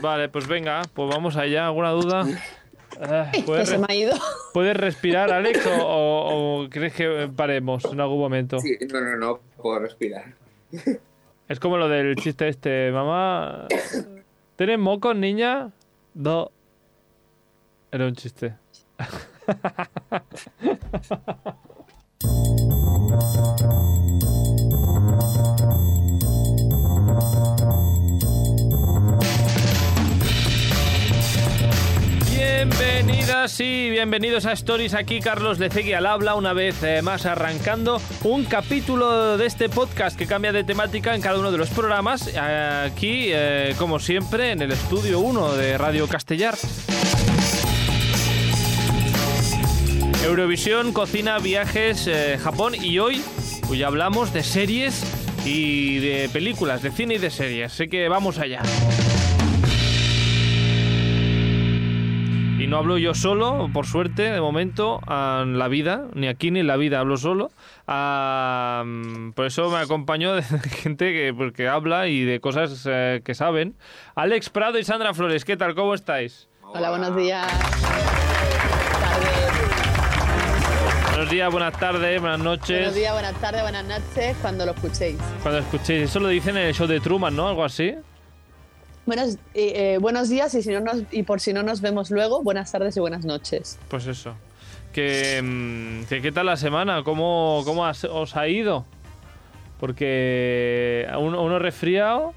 Vale, pues venga, pues vamos allá. ¿Alguna duda? Ah, Que ¿Puedes, se me ha ido. puedes respirar, Alex, o, o- o crees que paremos en algún momento? Sí, no, no, no, puedo respirar. Es como lo del chiste este, mamá. ¿Tienes mocos, niña? No. Era un chiste. Bienvenidas y bienvenidos a Stories. Aquí Carlos Lecegui al habla, una vez eh, más arrancando un capítulo de este podcast que cambia de temática en cada uno de los programas. Aquí, eh, como siempre, en el estudio 1 de Radio Castellar. Eurovisión, cocina, viajes, eh, Japón y hoy ya hablamos de series y de películas, de cine y de series. Así que vamos allá. No hablo yo solo, por suerte, de momento, en la vida, ni aquí ni en la vida hablo solo. Ah, mm, por eso me acompañó de gente que, pues, que habla y de cosas eh, que saben. Alex Prado y Sandra Flores, ¿qué tal? ¿Cómo estáis? Hola, buenos días. Buenos días, buenas tardes, buenas noches. Buenos días, buenas tardes, buenas noches, cuando lo escuchéis. Cuando escuchéis, eso lo dicen en el show de Truman, ¿no? Algo así. Buenos, eh, eh, buenos días y, si no nos, y por si no nos vemos luego, buenas tardes y buenas noches. Pues eso. Que, mm, que ¿Qué tal la semana? ¿Cómo, cómo has- os ha ido? Porque uno, uno resfriado.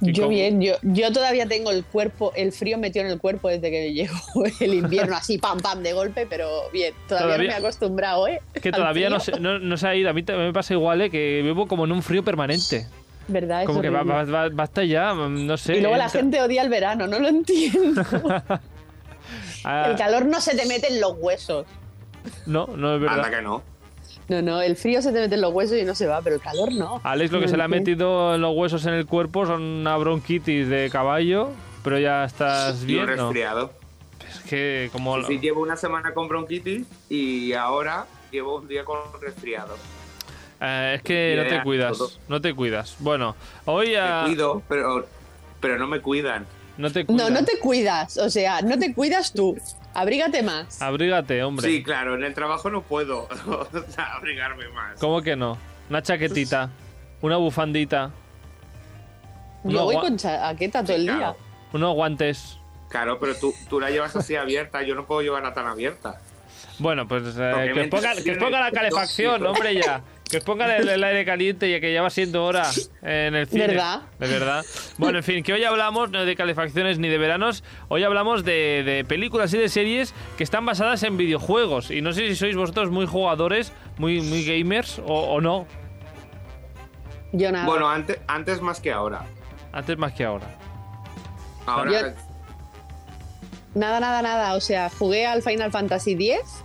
¿Y Yo cómo? bien, yo, yo todavía tengo el cuerpo, el frío metido en el cuerpo desde que llegó el invierno, así pam pam de golpe, pero bien, todavía, Todavía- no me he acostumbrado, ¿eh? Que todavía no se, no, no se ha ido. A mí me pasa igual, ¿eh? Que vivo como en un frío permanente. ¿Verdad? Es Como que va, va- va- basta ya, no sé. Y luego la gente odia el verano, no lo entiendo. Ah, El calor no se te mete en los huesos. no, no es verdad. Anda que no. No, no, el frío se te mete en los huesos y no se va, pero el calor no. Alex lo que No se le ha metido en los huesos en el cuerpo son una bronquitis de caballo, pero ya estás Y un bien, ¿no? resfriado. Es que como... lo- Sí, llevo una semana con bronquitis y ahora llevo un día con resfriado. Eh, es que no te cuidas, todo. no te cuidas. Bueno, hoy ya... Me cuido, pero, pero no me cuidan. No te cuidas. No, no te cuidas, o sea, no te cuidas tú. Abrígate más. Abrígate, hombre. Sí, claro, en el trabajo no puedo abrigarme más. ¿Cómo que no? Una chaquetita, una bufandita, Yo voy con chaqueta todo el día. Claro, unos guantes. claro, pero tú, tú la llevas así abierta, yo no puedo llevarla tan abierta. Bueno, pues eh, que, os ponga, que os ponga la calefacción, hombre, ya. Que os ponga el, el aire caliente ya que ya va siendo hora en el cine. ¿Verdad? De verdad. Bueno, en fin, que hoy hablamos no de calefacciones ni de veranos, hoy hablamos de, de películas y de series que están basadas en videojuegos. Y no sé si sois vosotros muy jugadores, muy, muy gamers o, o no. Yo nada. Bueno, antes, antes más que ahora. Antes más que ahora. Ahora, Yo- Nada, nada, nada. O sea, jugué al Final Fantasy X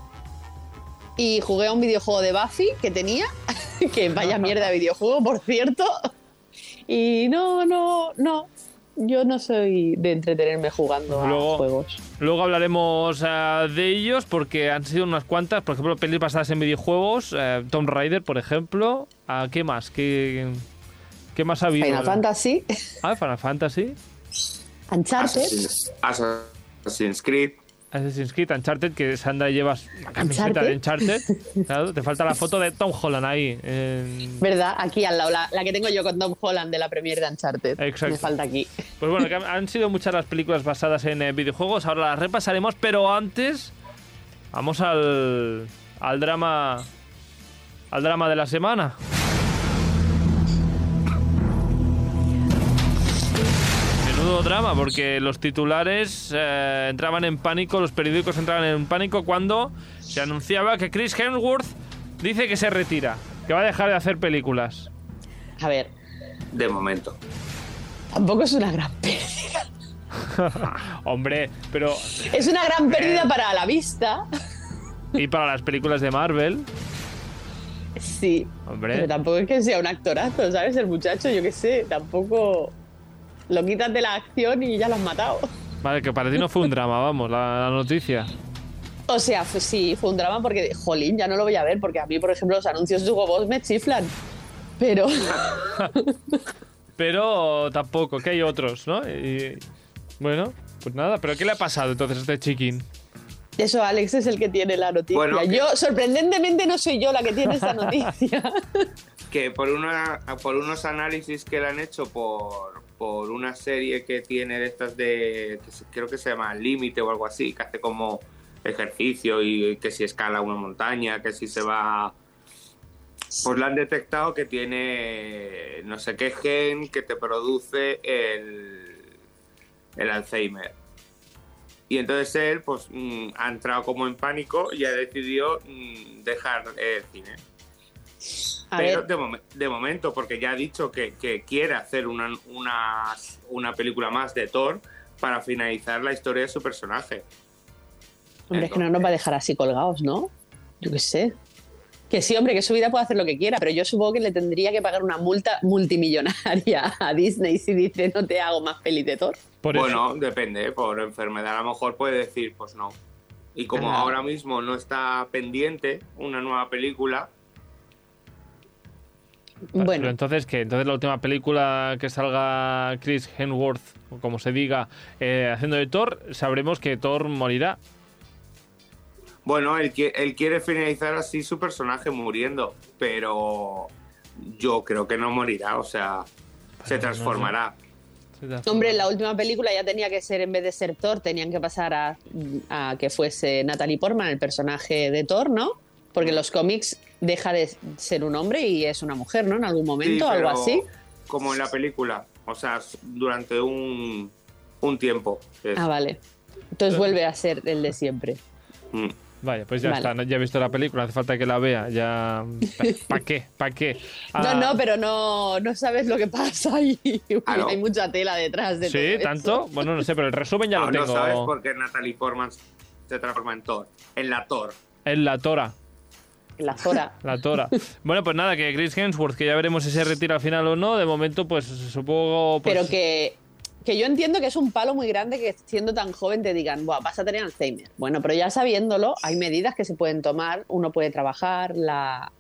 y jugué a un videojuego de Buffy que tenía, que vaya mierda de videojuego, por cierto. Y no, no, no. Yo no soy de entretenerme jugando a Luego- juegos. Luego hablaremos eh, de ellos porque han sido unas cuantas, por ejemplo, pelis basadas en videojuegos, eh, Tomb Raider, por ejemplo. Ah, ¿Qué más? ¿Qué, qué más ha habido? Final Fantasy, Ah, Final Fantasy, Uncharted. Assassin's, Assassin's Creed. Assassin's Creed, Uncharted, que Sandra llevas una camiseta de Uncharted. Claro, te falta la foto de Tom Holland ahí. en- ¿Verdad? Aquí al lado, la, la que tengo yo con Tom Holland de la premier de Uncharted. Exacto. Me falta aquí. Pues bueno, que han sido muchas las películas basadas en eh, videojuegos, ahora las repasaremos, pero antes vamos al, al drama al drama de la semana. Menudo drama, porque los titulares eh, entraban en pánico, los periódicos entraban en pánico cuando se anunciaba que Chris Hemsworth dice que se retira, que va a dejar de hacer películas. A ver, De momento. tampoco es una gran pérdida. Hombre, pero Es una gran pérdida para la vista. y para las películas de Marvel, Sí. hombre. Pero tampoco es que sea un actorazo, ¿sabes? El muchacho, yo qué sé, tampoco lo quitas de la acción y ya lo has matado. Vale, que para ti no fue un drama, vamos, la, la noticia. O sea, fue- sí, fue un drama porque, jolín, ya no lo voy a ver, porque a mí, por ejemplo, los anuncios de Hugo Boss me chiflan. Pero, pero tampoco, que hay otros, ¿no? Y, bueno, pues nada, pero ¿qué le ha pasado entonces a este chiquín? Eso, Alex es el que tiene la noticia. Bueno, que- yo, sorprendentemente, no soy yo la que tiene esta noticia. que por una por unos análisis que le han hecho por, por una serie que tiene de estas de creo que se llama Límite o algo así que hace como ejercicio y que si escala una montaña que si se va pues le han detectado que tiene no sé qué gen que te produce el el Alzheimer. Y entonces él pues mm, ha entrado como en pánico y ha decidido mm, dejar el cine A pero ver, de, momen- de momento, porque ya ha dicho que, que quiere hacer una, una, una película más de Thor para finalizar la historia de su personaje. hombre, es que no nos va a dejar así colgados, ¿no? Yo qué sé. Que sí, hombre, que su vida puede hacer lo que quiera, pero yo supongo que le tendría que pagar una multa multimillonaria a Disney si dice no te hago más peli de Thor. Por bueno, depende, por enfermedad a lo mejor puede decir, pues no. Y como Ah. ahora mismo no está pendiente una nueva película, Pero Bueno, entonces, ¿qué? Entonces la última película que salga Chris Hemsworth, o como se diga, eh, haciendo de Thor, sabremos que Thor morirá. bueno, él, qui- él quiere finalizar así su personaje muriendo, pero yo creo que no morirá, o sea, se no sé. transformará. hombre, la última película ya tenía que ser, en vez de ser Thor, tenían que pasar a, a que fuese Natalie Portman, el personaje de Thor, ¿no? Porque en los cómics deja de ser un hombre y es una mujer, ¿no? En algún Sí, momento, algo así. Como en la película, o sea, durante un, un tiempo. es. Ah, vale. Entonces vuelve a ser el de siempre. Mm. Vaya, pues ya Vale. está, ¿no? ya he visto la película, hace falta que la vea, ya... ¿Para qué? ¿Para qué? Ah, No, no, pero no, no sabes lo que pasa ahí. Ah, no. Hay mucha tela detrás de todo ¿Sí? eso. ¿Tanto? Bueno, no sé, pero el resumen ya No, lo no tengo. sabes por qué Natalie Portman se transforma en Thor. En la Thor. En la Tora. La Zora. La Tora. bueno, pues nada, que Chris Hemsworth, que ya veremos si se retira al final o no. De momento, pues supongo. Pues, Pero que, que yo entiendo que es un palo muy grande que siendo tan joven te digan, Buah, vas a tener Alzheimer. Bueno, pero ya sabiéndolo, hay medidas que se pueden tomar. Uno puede trabajar la,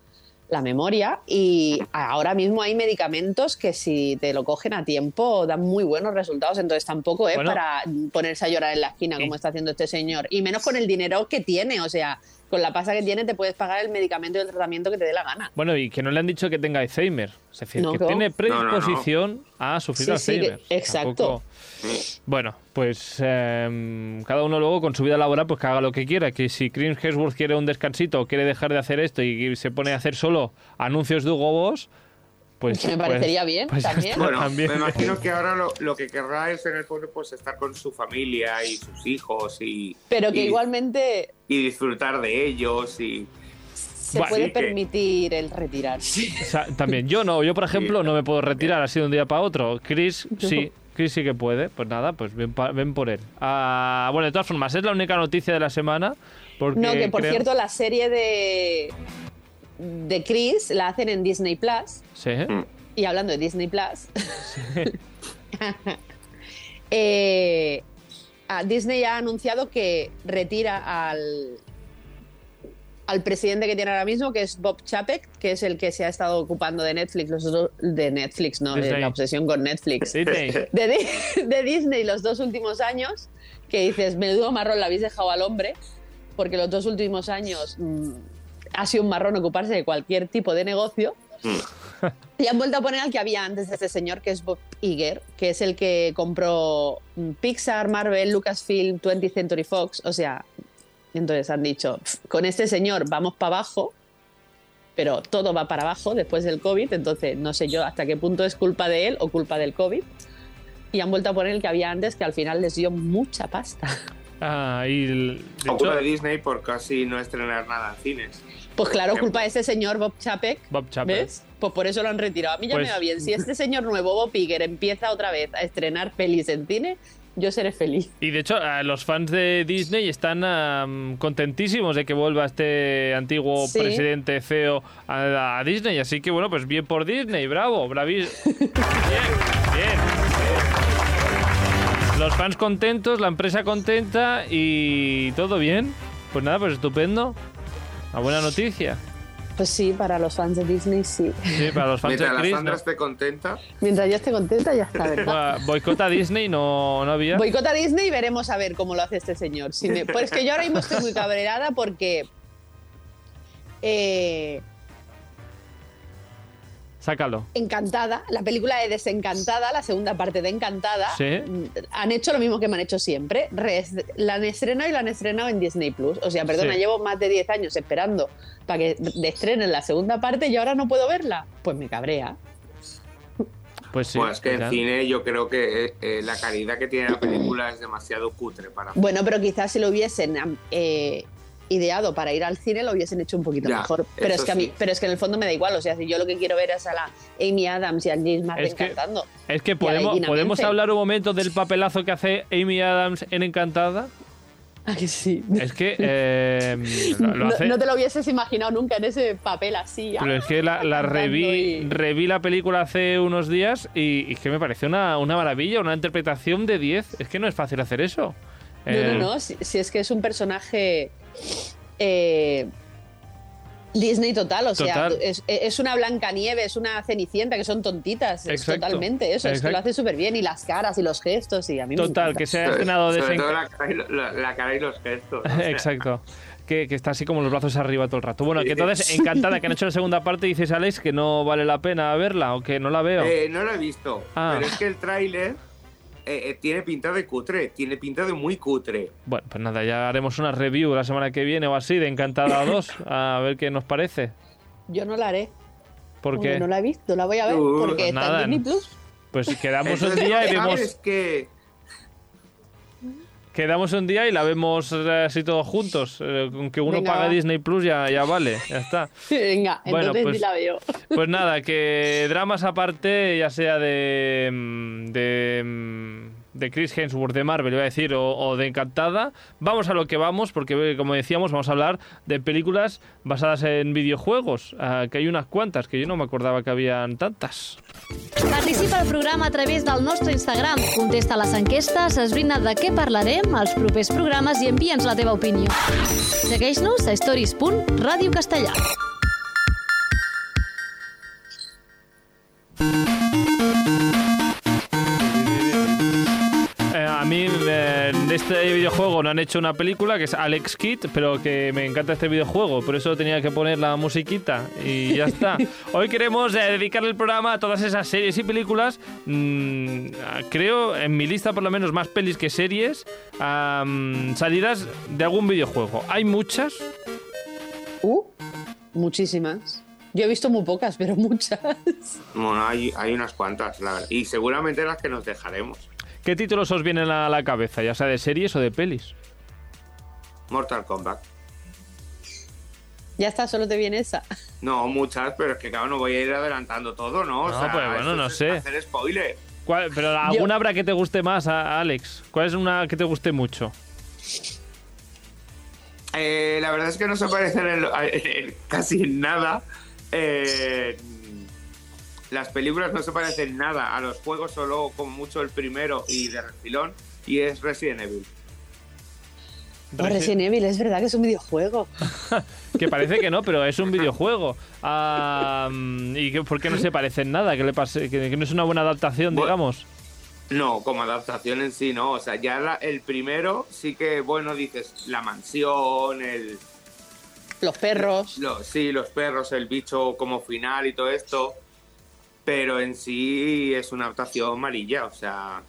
la memoria y ahora mismo hay medicamentos que si te lo cogen a tiempo dan muy buenos resultados. Entonces tampoco es Bueno. para ponerse a llorar en la esquina como está haciendo este señor. Y menos con el dinero que tiene. O sea, con la pasta que tiene te puedes pagar el medicamento y el tratamiento que te dé la gana. Bueno, y que no le han dicho que tenga Alzheimer. Es decir, No, que no. tiene no, predisposición a sufrir Sí, sí, Alzheimer. que- exacto. Bueno, pues eh, cada uno luego con su vida laboral pues que haga lo que quiera. Que si Chris Hemsworth quiere un descansito o quiere dejar de hacer esto y se pone a hacer solo anuncios de Hugo Boss, pues... Que me pues- parecería bien pues también. Bueno, también. me imagino que ahora lo, lo que querrá es en el fondo pues estar con su familia y sus hijos y, Pero que y- igualmente y disfrutar de ellos y se Vale. puede que- permitir el retirarse. O sea, también yo no, yo por ejemplo no me puedo retirar así de un día para otro. Chris sí, Chris sí que puede. Pues nada, pues ven, ven por él. Ah, bueno, de todas formas, es la única noticia de la semana. Porque No, que por creo- cierto la serie de de Chris la hacen en Disney Plus. Sí, y hablando de Disney Plus. Eh, a Disney ha anunciado que retira al al presidente que tiene ahora mismo que es Bob Chapek que es el que se ha estado ocupando de Netflix los dos- de Netflix no de la obsesión con Netflix. Disney. de, de Disney los dos últimos años, que dices, menudo marrón le habéis dejado al hombre, porque los dos últimos años mm, ha sido un marrón ocuparse de cualquier tipo de negocio. Y han vuelto a poner al que había antes de este señor, que es Bob Iger, que es el que compró mm, Pixar, Marvel, Lucasfilm, 20th Century Fox. O sea, entonces han dicho, "Pf, con este señor vamos para abajo, pero todo va para abajo después del COVID. Entonces, no sé yo hasta qué punto es culpa de él o culpa del COVID. Y han vuelto a poner el que había antes, que al final les dio mucha pasta. Ah, y el- de o culpa hecho, de Disney por casi no estrenar nada en cines. Pues claro, culpa de ese señor Bob Chapek. Bob Chapek. ¿Ves? Pues por eso lo han retirado. A mí ya Pues- me va bien. Si este señor nuevo, Bob Iger, empieza otra vez a estrenar pelis en cine, yo seré feliz. Y de hecho, los fans de Disney están am, contentísimos de que vuelva este antiguo Sí. presidente CEO a, a Disney. Así que bueno, pues bien por Disney, bravo, bravísimo. bien, bien. Los fans contentos, la empresa contenta y todo bien. Pues nada, pues estupendo. Una buena noticia. Pues sí, para los fans de Disney sí. Sí, para los fans Mientras de la Chris. Sandra ¿no? esté contenta, Mientras yo esté contenta, ya está, ¿verdad? Bueno, Boicota Disney no, no había. Boicota Disney y veremos a ver cómo lo hace este señor. Si me- pues que yo ahora mismo estoy muy cabreada porque. eh, Sácalo. Encantada, la película de Desencantada, la segunda parte de Encantada, Sí. mm, han hecho lo mismo que me han hecho siempre. Re- la han estrenado y la han estrenado en Disney Plus. O sea, perdona, Sí. llevo más de 10 años esperando para que de- estrenen la segunda parte y ahora no puedo verla. Pues me cabrea. Pues sí. bueno, es que en cine yo creo que eh, eh, la calidad que tiene la película es demasiado cutre para Bueno, pero quizás si lo hubiesen eh, ideado para ir al cine lo hubiesen hecho un poquito Ya, mejor. Pero es que a mí, sí. pero es que en el fondo me da igual. O sea, si yo lo que quiero ver es a la Amy Adams y al James Martin Es que- cantando. Es que podemos, podemos hablar un momento del papelazo que hace Amy Adams en Encantada. ¿A que sí? Es que eh, lo, lo no, hace. no te lo hubieses imaginado nunca en ese papel así. Pero es que la, la reví, y- reví la película hace unos días y, y es que me pareció una, una maravilla, una interpretación de 10. Es que no es fácil hacer eso. No, Eh, no, no. Si, si es que es un personaje eh, Disney total. O sea, Total. es, es una Blancanieves, es una Cenicienta, que son tontitas. Es totalmente eso. Es que lo hace súper bien. Y las caras y los gestos. Y a mí me Total, que se ha estrenado Sobre desen- todo la cara, y, la, la cara y los gestos. Exacto. Que, que está así como los brazos arriba todo el rato. Bueno, que entonces, encantada que han hecho la segunda parte, dices, Alex, que no vale la pena verla o que no la veo. Eh, no lo he visto, Ah. pero es que el tráiler eh, eh, tiene pinta de cutre, tiene pinta de muy cutre. Bueno, pues nada, ya haremos una review la semana que viene o así de Encantada 2, a ver qué nos parece. Yo no la haré. Porque Porque no la he visto. La voy a ver. Uh, porque pues está en Disney Plus. pues quedamos un día y ¿sabes vemos que quedamos un día y la vemos eh, así todos juntos. Eh, Con que uno Venga, paga va. Disney Plus ya, ya vale, ya está. Venga, Bueno, entonces pues- sí la veo. Pues nada, que dramas aparte, ya sea de. mm, de. De Chris Hemsworth de Marvel, iba a decir, o, o de Encantada. Vamos a lo que vamos, porque como decíamos, vamos a hablar de películas basadas en videojuegos, ah, que hay unas cuantas, que yo no me acordaba que habían tantas. Participa al programa a través del nostre Instagram. Contesta les enquestes, esbrina de què parlarem als propers programes i envia'ns la teva opinió. Segueix-nos a stories.radiocastellà. Eh, videojuego no han hecho una película que es Alex Kidd, pero que me encanta este videojuego, por eso tenía que poner la musiquita y ya está. Hoy queremos eh, dedicarle el programa a todas esas series y películas. mm, creo en mi lista por lo menos más pelis que series salidas de algún videojuego. Hay muchas. Uh, muchísimas. Yo he visto muy pocas, pero muchas. Bueno, hay, hay unas cuantas, la verdad. Y seguramente las que nos dejaremos. ¿Qué títulos os vienen a la cabeza, ya sea de series o de pelis? Mortal Kombat. Ya está, solo te viene esa. No, muchas, pero es que claro, no voy a ir adelantando todo, ¿no? O No, sea, pues, bueno, no sé. Hacer spoiler. ¿Cuál- pero alguna habrá que te guste más, Alex. ¿Cuál es una que te guste mucho? Eh, la verdad es que no se parecen en, en casi en nada. Eh, las películas no se parecen nada a los juegos, solo como mucho el primero y de refilón, y es Resident Evil. Oh, Resident Evil, es verdad que es un videojuego. Que parece que no, pero es un videojuego. Ah, mm, ¿Y que, por qué no se parece en nada? ¿Que, le pase, que, que no es una buena adaptación, Bueno. digamos? No, como adaptación en sí, no. O sea, ya la- el primero sí que, bueno, dices la mansión, el, Los perros. Lo- sí, los perros, el bicho como final y todo esto. Pero en sí es una adaptación amarilla, o sea,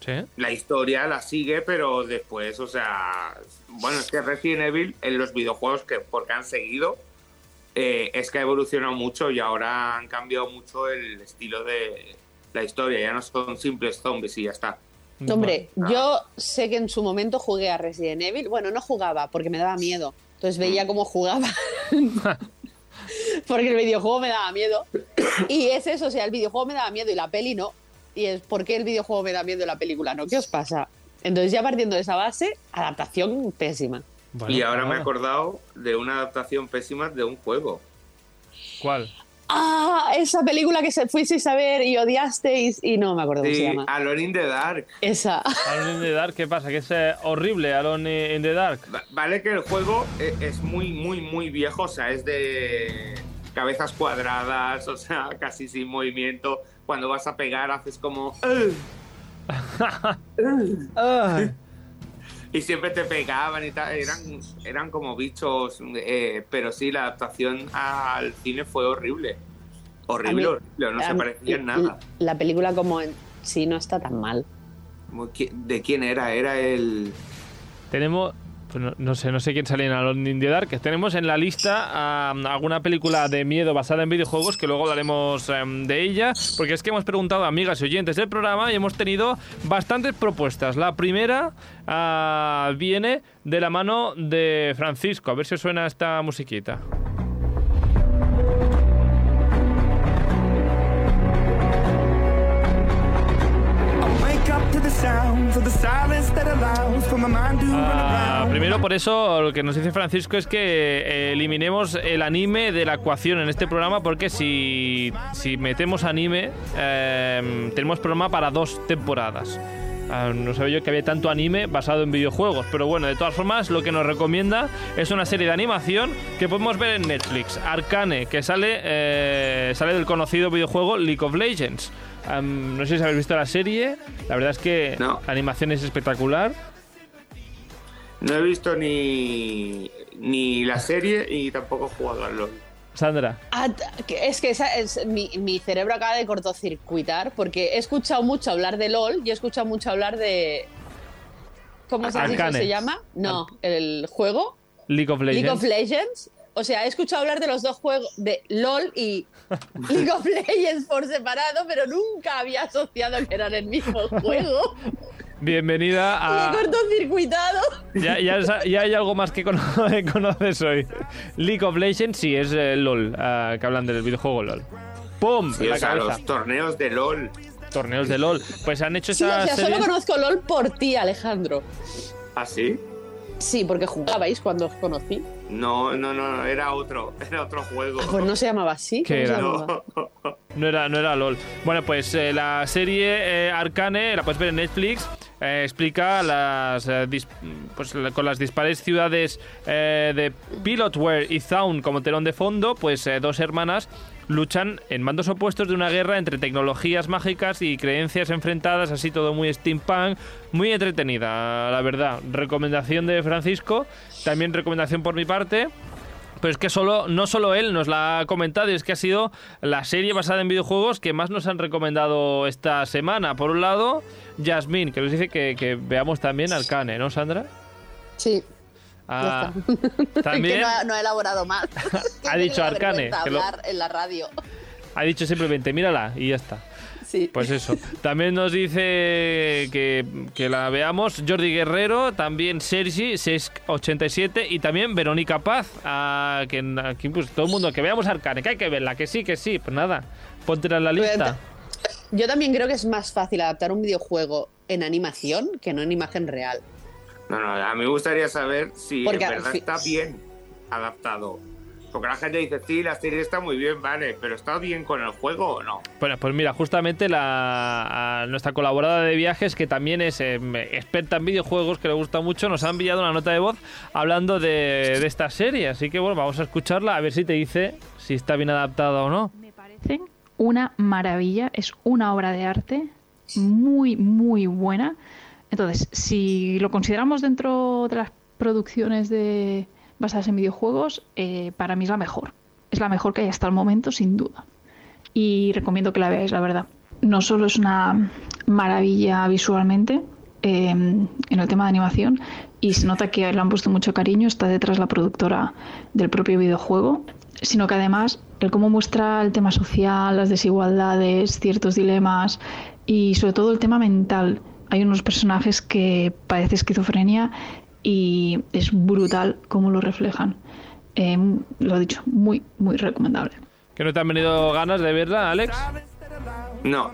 Sí. la historia la sigue, pero después, o sea, bueno, es que Resident Evil en los videojuegos que porque han seguido eh, es que ha evolucionado mucho y ahora han cambiado mucho el estilo de la historia, ya no son simples zombies y ya está. Hombre, Ah. yo sé que en su momento jugué a Resident Evil. Bueno, no jugaba porque me daba miedo. Entonces veía cómo jugaba. porque el videojuego me daba miedo. Y es eso, o sea, el videojuego me daba miedo y la peli no. Y es ¿por qué el videojuego me da miedo y la película no? ¿Qué os pasa? Entonces ya partiendo de esa base, adaptación pésima. Bueno, y ahora me he acordado de una adaptación pésima de un juego. ¿Cuál? Ah, esa película que se fuisteis a ver y odiasteis y no me acuerdo cómo se Sí, llama. Alone in the Dark. Esa. Alone in the Dark, ¿qué pasa? Que es eh, horrible Alone in the Dark. Va- Vale que el juego e- es muy, muy, muy viejo, o sea, es de cabezas cuadradas, o sea, casi sin movimiento. Cuando vas a pegar haces como... "Ugh", y siempre te pegaban y tal. Eran, eran como bichos, eh, pero sí, la adaptación al cine fue horrible. Horrible, mí- horrible, no se parecía en nada. La película como en sí no está tan mal. ¿De quién era? Era el... Tenemos, pues no, sé, no sé quién sale en Alone in the Dark. Tenemos en la lista am, alguna película de miedo basada en videojuegos que luego hablaremos em, de ella, porque es que hemos preguntado a amigas y oyentes del programa y hemos tenido bastantes propuestas. La primera ah, viene de la mano de Francisco. A ver si os suena esta musiquita. Ah, primero, por eso, lo que nos dice Francisco es que eh, eliminemos el anime de la ecuación en este programa, porque si, si metemos anime, eh, tenemos programa para dos temporadas. Ah, no sabía yo que había tanto anime basado en videojuegos, pero bueno, de todas formas, lo que nos recomienda es una serie de animación que podemos ver en Netflix, Arcane, que sale, eh, sale del conocido videojuego League of Legends. No sé si habéis visto la serie, la verdad es que No. la animación es espectacular. No he visto ni, ni la serie y tampoco he jugado al LoL. Sandra. Ah, es que esa es, mi, mi cerebro acaba de cortocircuitar porque he escuchado mucho hablar de LOL y he escuchado mucho hablar de... ¿Cómo se, ha dicho? Se llama? No, el juego. League of Legends. League of Legends. O sea, he escuchado hablar de los dos juegos, de LOL y League of Legends por separado, pero nunca había asociado que eran el mismo juego. Bienvenida a. cortocircuitado. Ya, ya, ya hay algo más que cono- que conoces hoy. League of Legends, sí, es eh, LOL, ah, que hablan del videojuego LOL. ¡Pum! Sí, en la o sea, cabeza. los torneos de LOL. Torneos de LOL. Pues han hecho Sí, esa o sea, serie. solo conozco LOL por ti, Alejandro. ¿Así? Sí, porque jugabais cuando os conocí. No, no, no, era otro, era otro juego. Pues no se llamaba así. ¿Qué ¿Cómo se era? llamaba? No. No era, no era LOL. Bueno, pues eh, la serie eh, Arcane, la puedes ver en Netflix, eh, explica las eh, dis- pues, la- con las dispares ciudades eh, de Pilotware y Zaun como telón de fondo, pues eh, dos hermanas luchan en mandos opuestos de una guerra entre tecnologías mágicas y creencias enfrentadas, así todo muy steampunk, muy entretenida, la verdad. Recomendación de Francisco, también recomendación por mi parte. Pero es que solo, no solo él nos la ha comentado, es que ha sido la serie basada en videojuegos que más nos han recomendado esta semana. Por un lado, Jasmine, que nos dice que, que veamos también Arcane, ¿no, Sandra? Sí. Ah, que también no, ha- no ha elaborado más. Ha dicho Arcane, que lo- en la radio. ha dicho simplemente, mírala y ya está. Sí. Pues eso. También nos dice que, que la veamos Jordi Guerrero, también Sergi, 687 y también Verónica Paz. a que aquí pues todo el mundo que veamos Arcane, que hay que verla, que sí, que sí. Pues nada, póntela en la lista. Yo también creo que es más fácil adaptar un videojuego en animación que no en imagen real. No, no, a mí me gustaría saber si Porque, en verdad está bien adaptado. Porque la gente dice, sí, la serie está muy bien, vale, pero ¿está bien con el juego o no? Bueno, pues mira, justamente la, a nuestra colaboradora de viajes, que también es em, experta en videojuegos, que le gusta mucho, nos ha enviado una nota de voz hablando de, de esta serie. Así que bueno, vamos a escucharla a ver si te dice si está bien adaptada o no. Me parece una maravilla, es una obra de arte muy, muy buena. Entonces, si lo consideramos dentro de las producciones de, basadas en videojuegos, eh, para mí es la mejor. Es la mejor que hay hasta el momento, sin duda. Y recomiendo que la veáis, la verdad. No solo es una maravilla visualmente, eh, en el tema de animación, y se nota que le han puesto mucho cariño, está detrás la productora del propio videojuego, sino que además el cómo muestra el tema social, las desigualdades, ciertos dilemas y sobre todo el tema mental. Hay unos personajes que padecen esquizofrenia y es brutal cómo lo reflejan. Eh, lo he dicho, muy, muy recomendable. ¿Que no te han venido ganas de verla, Alex? No.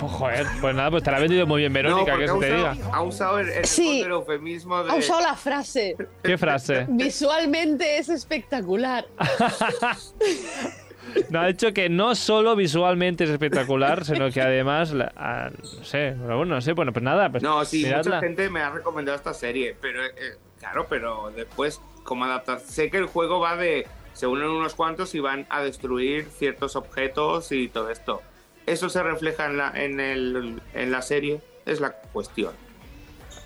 Pues joder, pues nada, pues te la ha vendido muy bien no, Verónica, porque que se te usado, diga. ha usado el, el Sí. del eufemismo de... Ha usado la frase. ¿Qué frase? Visualmente es espectacular. No, ha dicho que no solo visualmente es espectacular, sino que además, la- ah, no sé, pero bueno, no sé, bueno, pues nada, pues No, sí, mucha miradla. gente me ha recomendado esta serie, pero eh, claro, pero después, como adaptar, sé que el juego va de, se unen unos cuantos y van a destruir ciertos objetos y todo esto. Eso se refleja en la, en el, en la serie, es la cuestión.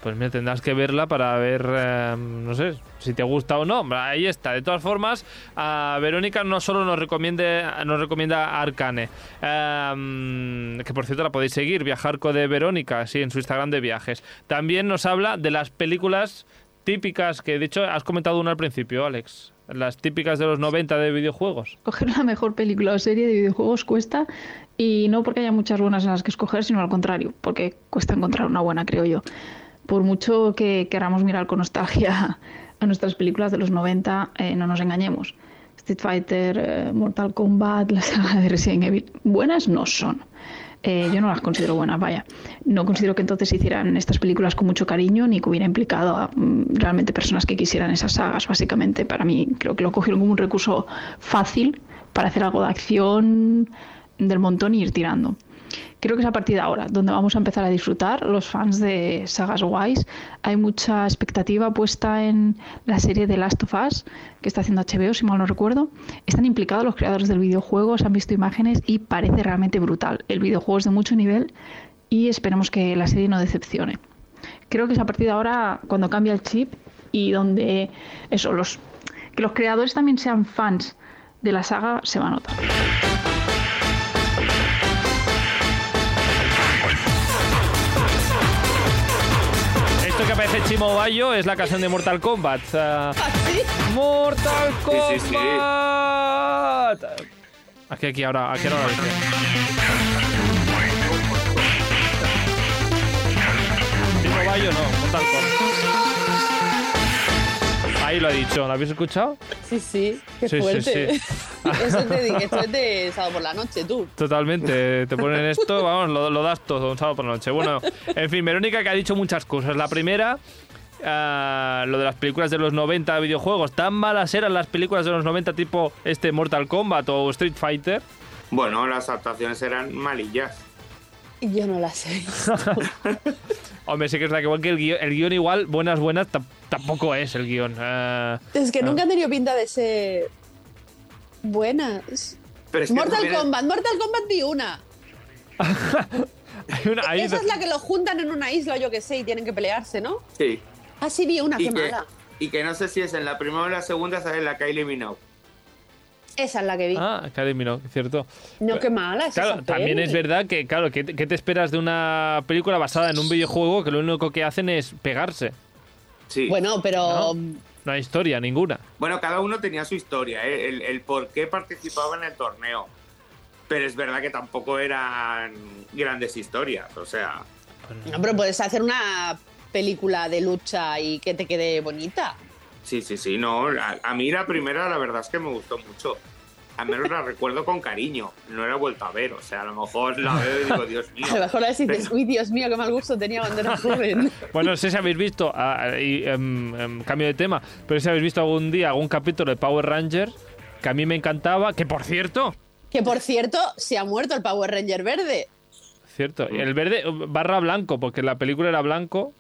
Pues me tendrás que verla para ver, eh, no sé, si te gusta o no. Ahí está. De todas formas, Verónica no solo nos, recomiende, nos recomienda Arcane, eh, que por cierto la podéis seguir, Viajarco de Verónica, sí, en su Instagram de viajes. También nos habla de las películas típicas, que de hecho has comentado una al principio, Alex. Las típicas de los 90 de videojuegos. Coger la mejor película o serie de videojuegos cuesta y no porque haya muchas buenas en las que escoger, sino al contrario, porque cuesta encontrar una buena, creo yo. Por mucho que queramos mirar con nostalgia a nuestras películas de los 90, eh, no nos engañemos. Street Fighter, eh, Mortal Kombat, la saga de Resident Evil, buenas no son. Eh, yo no las considero buenas, vaya. No considero que entonces hicieran estas películas con mucho cariño ni que hubiera implicado a mm, realmente personas que quisieran esas sagas. Básicamente, para mí, creo que lo cogieron como un recurso fácil para hacer algo de acción del montón y ir tirando. Creo que es a partir de ahora donde vamos a empezar a disfrutar los fans de sagas guays. Hay mucha expectativa puesta en la serie de Last of Us que está haciendo HBO, si mal no recuerdo. Están implicados los creadores del videojuego, se han visto imágenes y parece realmente brutal. El videojuego es de mucho nivel y esperemos que la serie no decepcione. Creo que es a partir de ahora cuando cambia el chip y donde eso, los, que los creadores también sean fans de la saga se va a notar. Aparece Chimo Bayo es la canción de Mortal Kombat. Ah, Mortal Sí, sí, sí. Kombat. Aquí, aquí, ahora, aquí ahora. Chimo Bayo no, Mortal Kombat. Ahí lo ha dicho, ¿lo habéis escuchado? Sí, sí, qué Sí, fuerte. sí. Eso es de, esto es de sábado por la noche, tú. Totalmente, te ponen esto, vamos, lo, lo das todo un sábado por la noche. Bueno, en fin, Verónica que ha dicho muchas cosas. La primera, ah, lo de las películas de los 90 de videojuegos. ¿Tan malas eran las películas de los 90 tipo este Mortal Kombat o Street Fighter? Bueno, las adaptaciones eran malillas. Y yo no la sé. Hombre, sí que es la que igual que el guion, el guion igual, buenas, buenas, tam- tampoco es el guion. Ah, Es que nunca han tenido pinta de ser buenas. Pero es que Mortal Kombat, Mortal Kombat vi una. hay una- hay- Esa es la que los juntan en una isla, yo que sé, y tienen que pelearse, ¿no? Sí. Ah, sí, vi una, Y qué que, mala. y que no sé si es en la primera o en la segunda sale la Kylie Minogue. Esa es la que vi. Ah, claro, mira, cierto. no, qué mala. esa Claro, esa también peli. es verdad que, claro, ¿qué, qué te esperas de una película basada en un videojuego que lo único que hacen es pegarse? Sí. Bueno, pero. No hay historia ninguna. Bueno, cada uno tenía su historia, ¿eh? el, el por qué participaba en el torneo. Pero es verdad que tampoco eran grandes historias, o sea... No, pero puedes hacer una película de lucha y que te quede bonita. Sí, sí, sí, no. A, a mí la primera, la verdad es que me gustó mucho. Al menos la recuerdo con cariño. No la he vuelto a ver. O sea, a lo mejor la veo y digo, Dios mío. A lo mejor a veces dices, uy, Dios mío, qué mal gusto tenía cuando era joven. Bueno, no sé si habéis visto, ah, y, em, em, cambio de tema, pero si habéis visto algún día algún capítulo de Power Rangers que a mí me encantaba, que por cierto, que por cierto, se ha muerto el Power Ranger verde. cierto, el verde barra blanco, porque la película era blanco.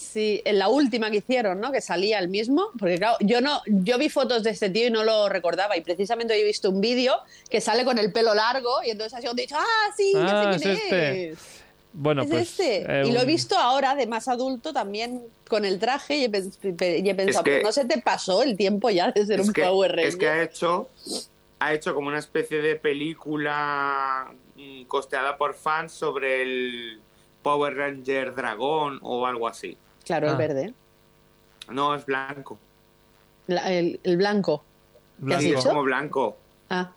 Sí, en la última que hicieron, ¿no? Que salía el mismo. Porque claro, yo no, yo vi fotos de este tío y no lo recordaba. Y precisamente hoy he visto un vídeo que sale con el pelo largo y entonces ha sido dicho, ah, sí, ya Ah, sé quién es este. es. Bueno, es pues. este. eh, y lo he visto ahora de más adulto también con el traje y he, pens- y he pensado, que- "Pero ¿no se te pasó el tiempo ya de ser un que, Power Ranger? es que ha hecho ha hecho como una especie de película mm, costeada por fans sobre el Power Ranger dragón o algo así. Claro, el Ah. verde. No, es blanco. La- el, el blanco. ¿Qué has Sí, es dicho? como blanco. Ah,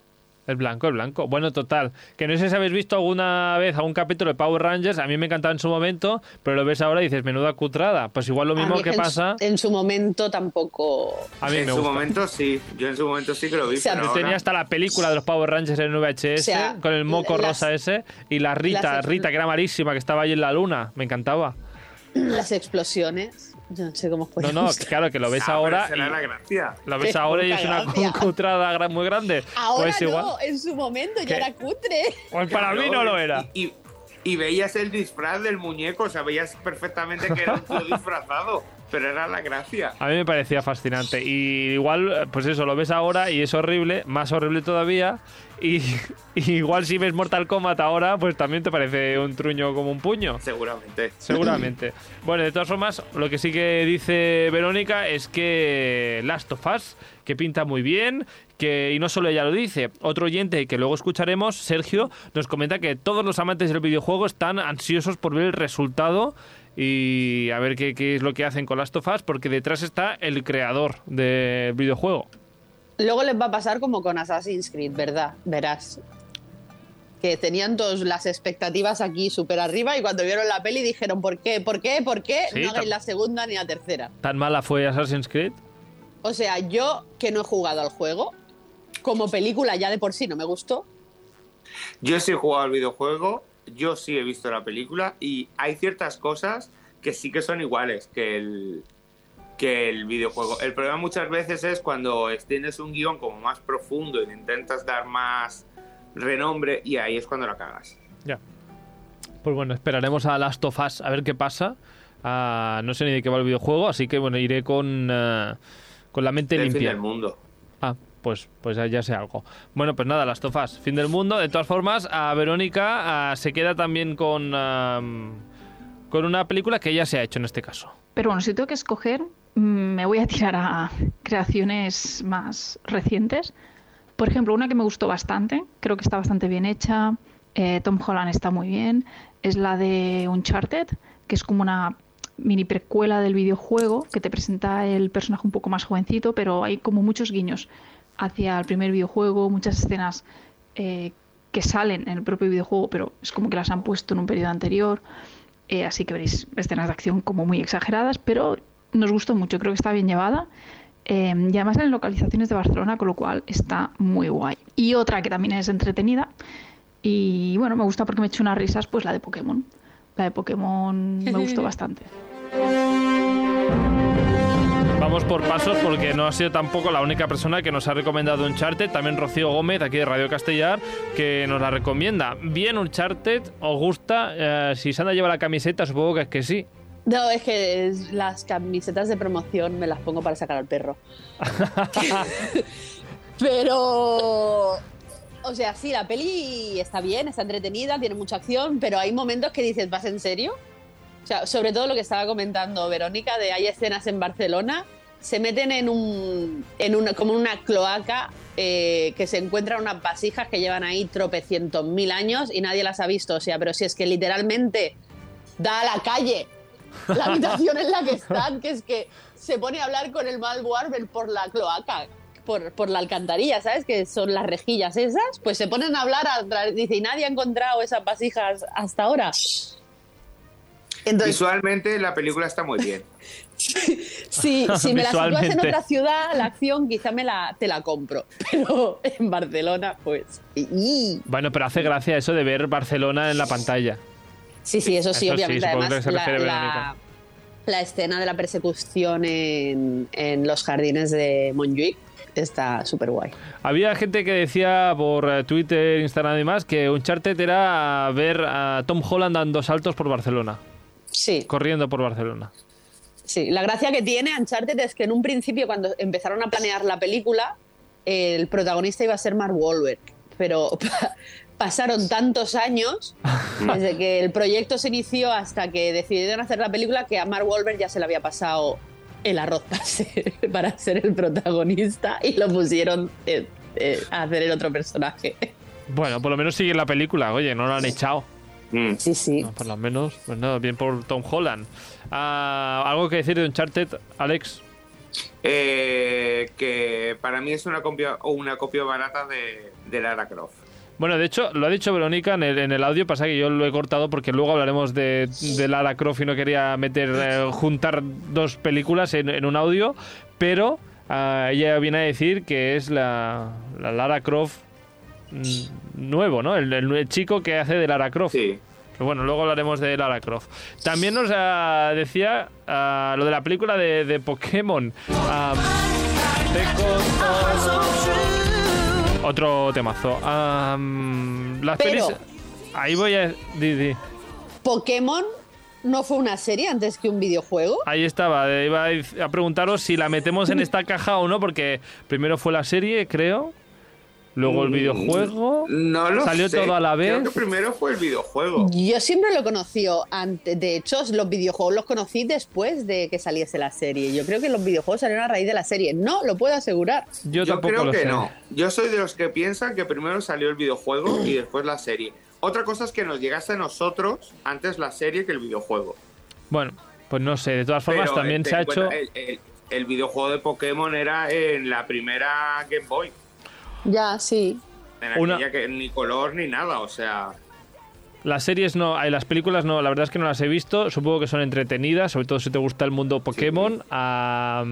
El blanco, el blanco. Bueno, total. Que no sé si habéis visto alguna vez algún capítulo de Power Rangers. A mí me encantaba en su momento, pero lo ves ahora y dices, menuda cutrada. Pues igual lo mismo que en su- pasa. En su momento tampoco. A mí en me su gusta. momento sí. Yo en su momento sí que lo vi. O sea, pero ahora- tenía hasta la película de los Power Rangers en VHS O sea, con el moco las- rosa ese y la Rita, las- Rita que era malísima que estaba ahí en la luna, me encantaba. las explosiones. Yo no sé cómo No, no, claro, que lo ves Ah, ahora será la y gracia. lo ves ahora y es una cutrada muy grande. Ahora pues igual. no, en su momento ¿Qué? ya era cutre. Pues para mí Claro, no lo era. Y, y- y veías el disfraz del muñeco, o sea, veías perfectamente que era un tío disfrazado, pero era la gracia. A mí me parecía fascinante. Y igual, pues eso, lo ves ahora y es horrible, más horrible todavía. Y, y igual si ves Mortal Kombat ahora, pues también te parece un truño como un puño. Seguramente. Seguramente. Bueno, de todas formas, lo que sí que dice Verónica es que Last of Us, que pinta muy bien, que y no solo ella lo dice, otro oyente que luego escucharemos, Sergio, nos comenta que todos los amantes del videojuego están ansiosos por ver el resultado y a ver qué, qué es lo que hacen con Last of Us, porque detrás está el creador del videojuego. Luego les va a pasar como con Assassin's Creed, ¿verdad? Verás. Que tenían todas las expectativas aquí súper arriba y cuando vieron la peli dijeron, ¿por qué? ¿Por qué? ¿Por qué? Sí, no hagáis la segunda ni la tercera. ¿Tan mala fue Assassin's Creed? O sea, yo que no he jugado al juego, como película ya de por sí no me gustó. Yo sí he jugado al videojuego, yo sí he visto la película y hay ciertas cosas que sí que son iguales que el, que el videojuego. El problema muchas veces es cuando tienes un guion como más profundo y intentas dar más renombre y ahí es cuando la cagas. Ya. Pues bueno, esperaremos a Last of Us a ver qué pasa. Ah, no sé ni de qué va el videojuego, así que bueno, iré con, ah, con la mente El fin limpia. del mundo. Pues, pues ya- sé algo. Bueno, pues nada, Last of Us, fin del mundo. De todas formas, a Verónica ah, se queda también con, con una película que ya se ha hecho en este caso. Pero bueno, si tengo que escoger, mm, me voy a tirar a creaciones más recientes. Por ejemplo, una que me gustó bastante, creo que está bastante bien hecha, eh, Tom Holland está muy bien, es la de Uncharted, que es como una mini precuela del videojuego que te presenta el personaje un poco más jovencito, pero hay como muchos guiños hacia el primer videojuego, muchas escenas eh, que salen en el propio videojuego, pero es como que las han puesto en un periodo anterior. Eh, así que veréis escenas de acción como muy exageradas, pero nos gustó mucho, creo que está bien llevada. Eh, y además en localizaciones de Barcelona, con lo cual está muy guay. Y otra que también es entretenida, y bueno, me gusta porque me he hecho unas risas, pues la de Pokémon. La de Pokémon me gustó bastante. Vamos por pasos porque no ha sido tampoco la única persona que nos ha recomendado Uncharted. También Rocío Gómez, aquí de Radio Castellar, que nos la recomienda. Bien Uncharted, ¿os gusta? Eh, si Sandra lleva la camiseta, supongo que es que sí. No, es que es- las camisetas de promoción me las pongo para sacar al perro. pero. O sea, sí, la peli está bien, está entretenida, tiene mucha acción, pero hay momentos que dices, ¿vas en serio? O sea, sobre todo lo que estaba comentando Verónica, de hay escenas en Barcelona, se meten en un. En una, como una cloaca eh, que se encuentran unas vasijas que llevan ahí tropecientos mil años y nadie las ha visto. O sea, pero si es que literalmente da a la calle la habitación en la que están, que es que se pone a hablar con el Malwarber por la cloaca, por, por la alcantarilla, ¿sabes? Que son las rejillas esas, pues se ponen a hablar, a dice, y nadie ha encontrado esas vasijas hasta ahora. Entonces, Visualmente la película está muy bien. si, si me la sitúas en otra ciudad, la acción quizá me la, te la compro, pero en Barcelona, pues... y- Bueno, pero hace gracia eso de ver Barcelona en la pantalla. Sí, sí, eso sí, Eso obviamente. Además, la, escena de la persecución en, en los jardines de Montjuic está súper guay. Había gente que decía por eh, Twitter, Instagram y demás que Uncharted era ver a Tom Holland dando saltos por Barcelona, Sí, corriendo por Barcelona. Sí. La gracia que tiene Uncharted es que en un principio, cuando empezaron a planear la película, el protagonista iba a ser Mark Wahlberg, pero pa- pasaron tantos años desde que el proyecto se inició hasta que decidieron hacer la película que a Mark Wahlberg ya se le había pasado el arroz para ser, para ser el protagonista y lo pusieron eh, eh, a hacer el otro personaje. Bueno, por lo menos sigue la película, oye, no lo han echado. Mm. Sí, sí. No, por lo menos, pues nada, bien por Tom Holland. Ah, ¿Algo que decir de Uncharted, Alex? Eh, que para mí es una copia, o una copia barata de, de Lara Croft. Bueno, de hecho, lo ha dicho Verónica en el, en el audio, pasa que yo lo he cortado porque luego hablaremos de, de Lara Croft y no quería meter, eh, juntar dos películas en, en un audio, pero ah, ella viene a decir que es la, la Lara Croft mm, nuevo, ¿no? El, el chico que hace de Lara Croft. Sí. Pero bueno, luego hablaremos de Lara Croft. También nos ah, decía ah, lo de la película de, de Pokémon. Ah, Otro temazo. Mm, las Pero- pelis... Ahí voy a... di, di. Pokémon no fue una serie antes que un videojuego. Ahí estaba, eh, iba a preguntaros si la metemos en esta caja o no, porque primero fue la serie, creo, luego el Mm, videojuego, No lo salió sé. todo a la Creo vez. que primero fue el videojuego. Yo siempre lo conocí antes. De hecho, los videojuegos los conocí después de que saliese la serie. Yo creo que los videojuegos salieron a raíz de la serie. No, lo puedo asegurar. Yo, Yo tampoco creo lo que sé. no. Yo soy de los que piensan que primero salió el videojuego y después la serie. Otra cosa es que nos llegase a nosotros antes la serie que el videojuego. Bueno, pues no sé, de todas formas Pero, también se ha ten en hecho... cuenta, El, el- el videojuego de Pokémon era en la primera Game Boy. Ya, sí. En Una- aquella que ni color ni nada, o sea. Las series no, las películas no, la verdad es que no las he visto, supongo que son entretenidas, sobre todo si te gusta el mundo Pokémon. Mm, la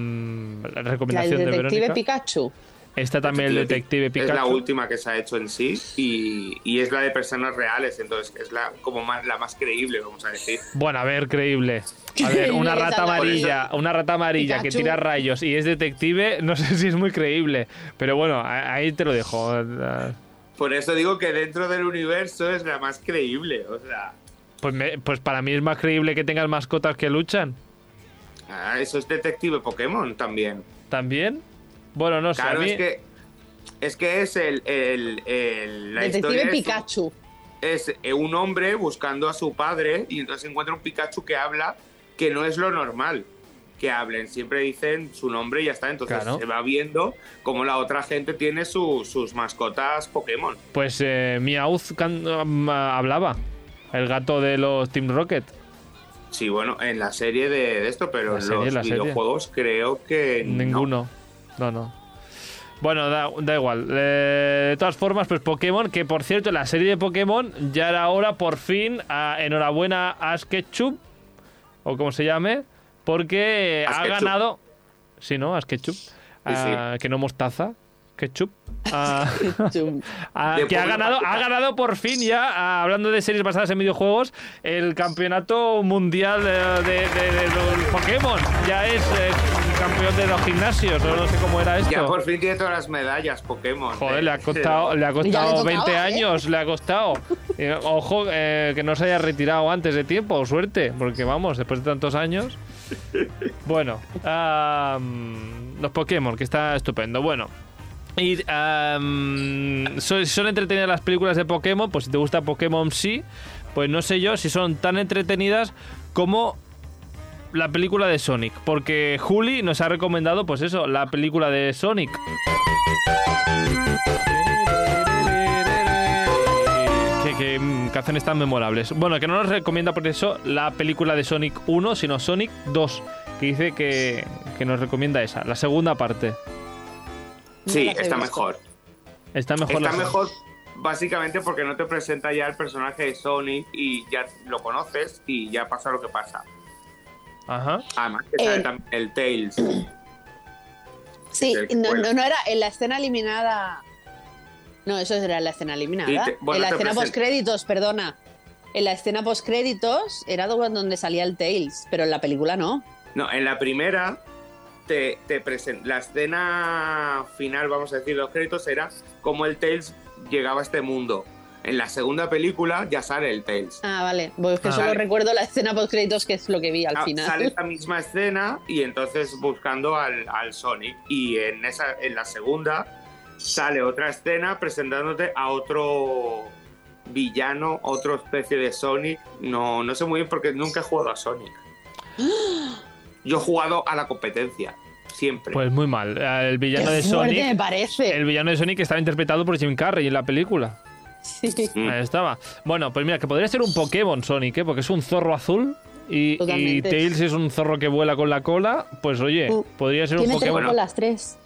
La del recomendación de detective Verónica. Pikachu. Está también el detective Es Pikachu. la última que se ha hecho en sí y, y es la de personas reales, entonces es la como más, la más creíble, vamos a decir. Bueno, a ver, creíble. A ver, una que rata amarilla, una rata amarilla que tira rayos y es detective, no sé si es muy creíble. Pero bueno, ahí te lo dejo. Por eso digo que dentro del universo es la más creíble, o sea, Pues, me- pues para mí es más creíble que tengas mascotas que luchan. ah, eso es detective Pokémon también. ¿También? Bueno, no sé. a Claro, mí- es que es que es el, el- el- la detective historia Pikachu. es eh, un hombre buscando a su padre y entonces encuentra un Pikachu que habla que no es lo normal que hablen. Siempre dicen su nombre y ya está. Entonces Claro. se va viendo cómo la otra gente tiene su- sus mascotas Pokémon. Pues eh, Meowth um, hablaba. El gato de los Team Rocket. Sí, bueno, en la serie de, de esto, pero La en serie, los serie. videojuegos creo que no. Ninguno. No, no. Bueno, da, da igual. Eh, de todas formas, pues Pokémon, que por cierto, la serie de Pokémon ya era hora, por fin, a- enhorabuena a Ash Ketchum, o como se llame, porque Ash ha ganado... Sí, ¿no? Ash Ketchum. Ah, que no mostaza. Ketchup. Ah, Chum. Ah, De que ha ganado, ha ganado por fin ya, ah, hablando de series basadas en videojuegos, el campeonato mundial eh, de, de- de los Pokémon. Ya es eh, campeón de los gimnasios, o no sé cómo era esto. Ya por fin tiene todas las medallas Pokémon. Joder, Eh, le ha costado, le ha costado tocaba, 20 ¿eh? años, le ha costado. Eh, ojo, eh, que no se haya retirado antes de tiempo, suerte, porque vamos, después de tantos años. Bueno, los Pokémon, que está estupendo. Bueno, y son entretenidas las películas de Pokémon, pues si te gusta Pokémon sí, pues no sé yo si son tan entretenidas como la película de Sonic, porque Juli nos ha recomendado, pues eso, la película de Sonic. Que, que, canciones tan memorables. Bueno, que no nos recomienda por eso la película de Sonic 1, sino Sonic 2, que dice que, que nos recomienda esa, la segunda parte. Sí, está mejor. Está mejor Está la- mejor básicamente porque no te presenta ya el personaje de Sonic y ya lo conoces y ya pasa lo que pasa. Ajá. Además que sale El- también el Tails. Sí, no, no, no era en la escena eliminada. No, eso era en la escena eliminada. Sí, te- bueno, en la escena postcréditos, perdona. En la escena postcréditos era donde salía el Tails, pero en la película no. No, en la primera te, te presenta la escena final, vamos a decir, los créditos era como el Tails llegaba a este mundo. En la segunda película ya sale el Tails. Ah, vale. Pues que Ah. solo Vale. recuerdo la escena postcréditos, que es lo que vi al Ah, final. Sale esta misma escena y entonces buscando al, al Sonic. Y en, esa, en la segunda sale otra escena presentándote a otro villano, otra especie de Sonic. No, no sé muy bien porque nunca he jugado a Sonic. Yo he jugado a la competencia, siempre. Pues muy mal. El Qué villano de fuerte me Sonic. parece. El villano de Sonic estaba interpretado por Jim Carrey en la película. Sí. Ahí estaba. Bueno, pues mira, que podría ser un Pokémon Sonic, ¿eh? Porque es un zorro azul. Y. Tails es un zorro que vuela con la cola. Pues oye, Uh, podría ser un Tiene tres Pokémon. colas, tres.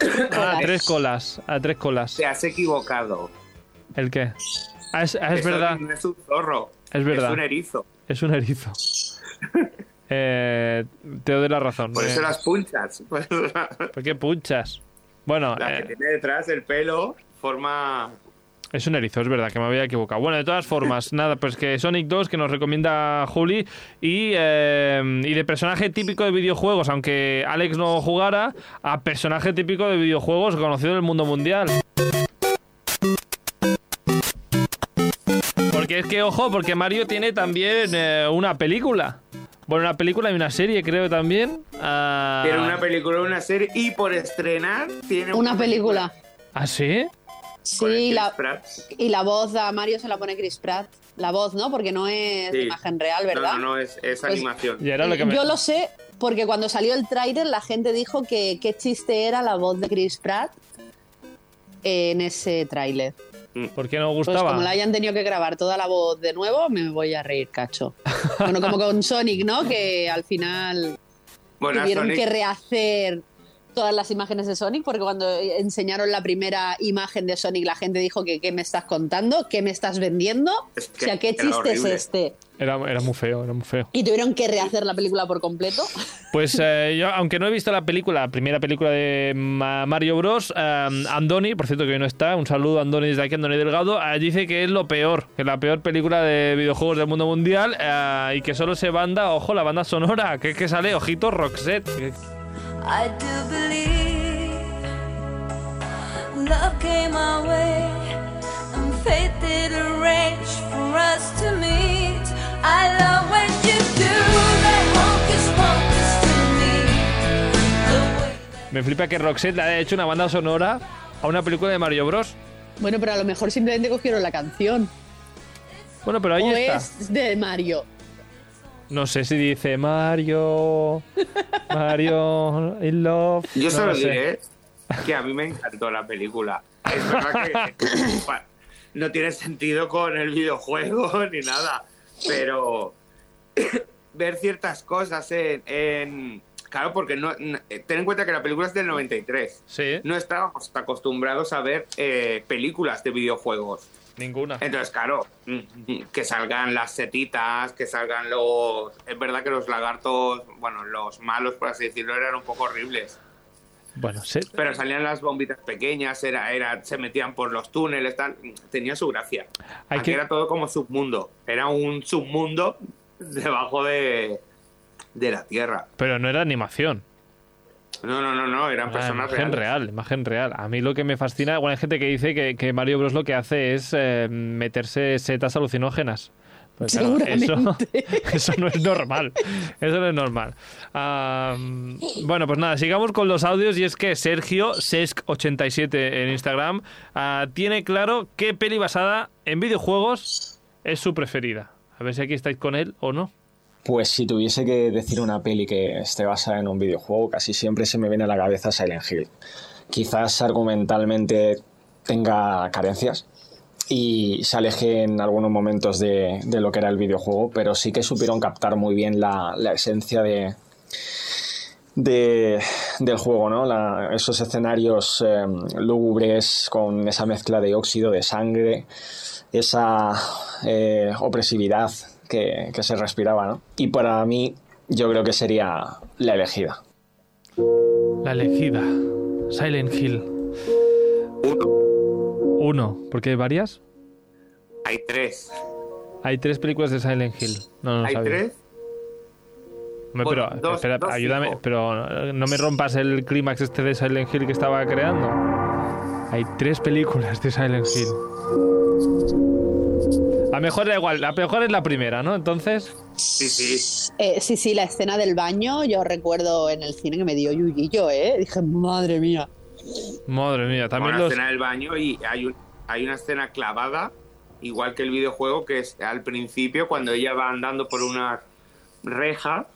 A colas. tres colas. A tres colas. Te has equivocado. ¿El qué? Ah, es, ah, es Eso verdad. No es un zorro. Es verdad. Es un erizo. Es un erizo. Eh, te doy la razón. Por eso Eh, las punchas. Por eso la, ¿Por qué punchas? Bueno, la eh, que tiene detrás el pelo forma Es un erizo, es verdad, que me había equivocado. Bueno, de todas formas, nada, pues que Sonic 2, que nos recomienda Juli, y, eh, y de personaje típico de videojuegos, aunque Alex no jugara, a personaje típico de videojuegos conocido en el mundo mundial. Porque es que, ojo, porque Mario tiene también eh, una película. Bueno, una película y una serie, creo también. Ah, Tiene una película, una serie y por estrenar tiene Una película. ¿Ah, sí? Sí, Chris la, Pratt. y la voz a Mario se la pone Chris Pratt. La voz, ¿no? Porque no es Sí. imagen real, ¿verdad? No, no, no, es, es Pues- animación. Y era lo que me... Yo lo sé porque cuando salió el tráiler la gente dijo que qué chiste era la voz de Chris Pratt en ese tráiler. ¿Por qué no Pues gustaba? como la hayan tenido que grabar toda la voz de nuevo, me voy a reír, cacho. Bueno, como con Sonic, ¿no? Que al final Bueno, tuvieron Sonic- que rehacer todas las imágenes de Sonic porque cuando enseñaron la primera imagen de Sonic la gente dijo que ¿qué me estás contando? ¿Qué me estás vendiendo? Es que o sea, ¿qué chiste es este? Era, era muy feo, era muy feo. Y tuvieron que rehacer la película por completo. Pues eh, yo, aunque no he visto la película, la primera película de Ma- Mario Bros, eh, Andoni, por cierto que hoy no está, un saludo a Andoni desde aquí, Andoni Delgado, eh, dice que es lo peor, que es la peor película de videojuegos del mundo mundial eh, y que solo se banda, ojo, la banda sonora, que es que sale, ojito, Roxette. que- I do believe love came our way and fate did arrange for us to meet. I love when you do that hocus pocus to me. The way Me flipa que Roxette le haya hecho una banda sonora a una película de Mario Bros. Bueno, pero a lo mejor simplemente cogieron la canción. Bueno, pero ahí o está. es de Mario. No sé si dice Mario, Mario, in love. Yo no solo diré que a mí me encantó la película. Es verdad que no tiene sentido con el videojuego ni nada, pero ver ciertas cosas en... en- claro, porque no, no- ten en cuenta que la película es del 93. Sí, No estábamos acostumbrados a ver eh, películas de videojuegos. Ninguna. Entonces, claro, que salgan las setitas, que salgan los... Es verdad que los lagartos, bueno, los malos, por así decirlo, eran un poco horribles. Bueno, sí. Pero salían las bombitas pequeñas, era, era, se metían por los túneles, tal, tenía su gracia. Hay Aquí que- era todo como submundo. Era un submundo debajo de, de la tierra. Pero no era animación. No, no, no, no, eran Ah, personas imagen reales. real, imagen real. A mí lo que me fascina, bueno, hay gente que dice que, que Mario Bros lo que hace es eh, meterse setas alucinógenas. Pues claro, eso, no es normal. Eso no es normal. Bueno, pues nada, sigamos con los audios y es que Sergio, Sesc87 en Instagram, ah, tiene claro qué peli basada en videojuegos es su preferida. A ver si aquí estáis con él o no. Pues si tuviese que decir una peli que esté basada en un videojuego, casi siempre se me viene a la cabeza Silent Hill. Quizás argumentalmente tenga carencias y se aleje en algunos momentos de, lo que era el videojuego, pero sí que supieron captar muy bien la, esencia de, de- del juego, ¿no? La- esos escenarios eh, lúgubres con esa mezcla de óxido, de sangre, esa eh, opresividad que, que se respiraba, ¿no? Y para mí, yo creo que sería la elegida. La elegida. Silent Hill. Uno, porque hay varias. Hay tres. Hay tres películas de Silent Hill. No, no ¿Hay sabía. tres? Hombre, Bueno, pero, dos- espera, dos ayúdame, pero no me rompas el clímax este de Silent Hill que estaba creando. Hay tres películas de Silent Hill. La mejor da igual, la mejor es la primera, ¿no? Entonces, Sí, sí. Eh, sí, sí, la escena del baño, yo recuerdo en el cine que me dio yuyillo, ¿eh? Dije, madre mía. madre mía, también Una los... escena del baño y hay, un- hay una escena clavada, igual que el videojuego, que es al principio, cuando ella va andando por una reja,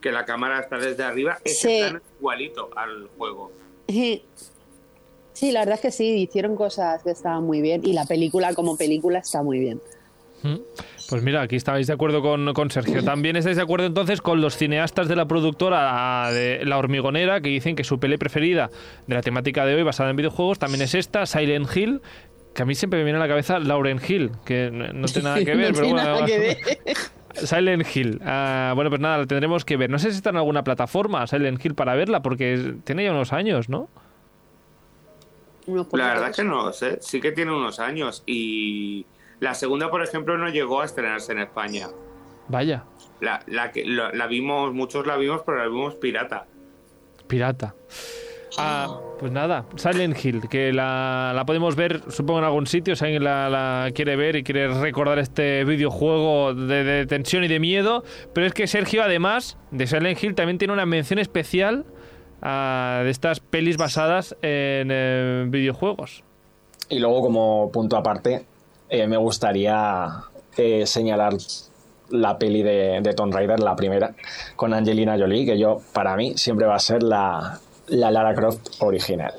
que la cámara está desde arriba, ese Sí. es igualito al juego. Sí, la verdad es que sí, hicieron cosas que estaban muy bien y la película como película está muy bien. Pues mira, aquí estáis de acuerdo con, con Sergio. También estáis de acuerdo entonces con los cineastas de la productora de La Hormigonera, que dicen que su peli preferida de la temática de hoy, basada en videojuegos, también es esta, Silent Hill, que a mí siempre me viene a la cabeza Lauren Hill, que no, no tiene nada que ver, no pero tiene bueno. nada que ver. Silent Hill. Ah, bueno, pues nada, la tendremos que ver. No sé si está en alguna plataforma Silent Hill para verla, porque tiene ya unos años, ¿no? Unos La verdad es que no lo sé. Sí que tiene unos años. Y la segunda, por ejemplo, no llegó a estrenarse en España. Vaya, La, la que la, la vimos, muchos la vimos, pero la vimos pirata. pirata. Ah, pues nada, Silent Hill, que la, la podemos ver, supongo, en algún sitio. Si alguien la, la quiere ver y quiere recordar este videojuego de, de tensión y de miedo. Pero es que Sergio, además de Silent Hill, también tiene una mención especial ah, de estas pelis basadas en eh, videojuegos. Y luego, como punto aparte, eh, me gustaría eh, señalar la peli de, de Tomb Raider, la primera, con Angelina Jolie, que yo, para mí, siempre va a ser la, la Lara Croft original.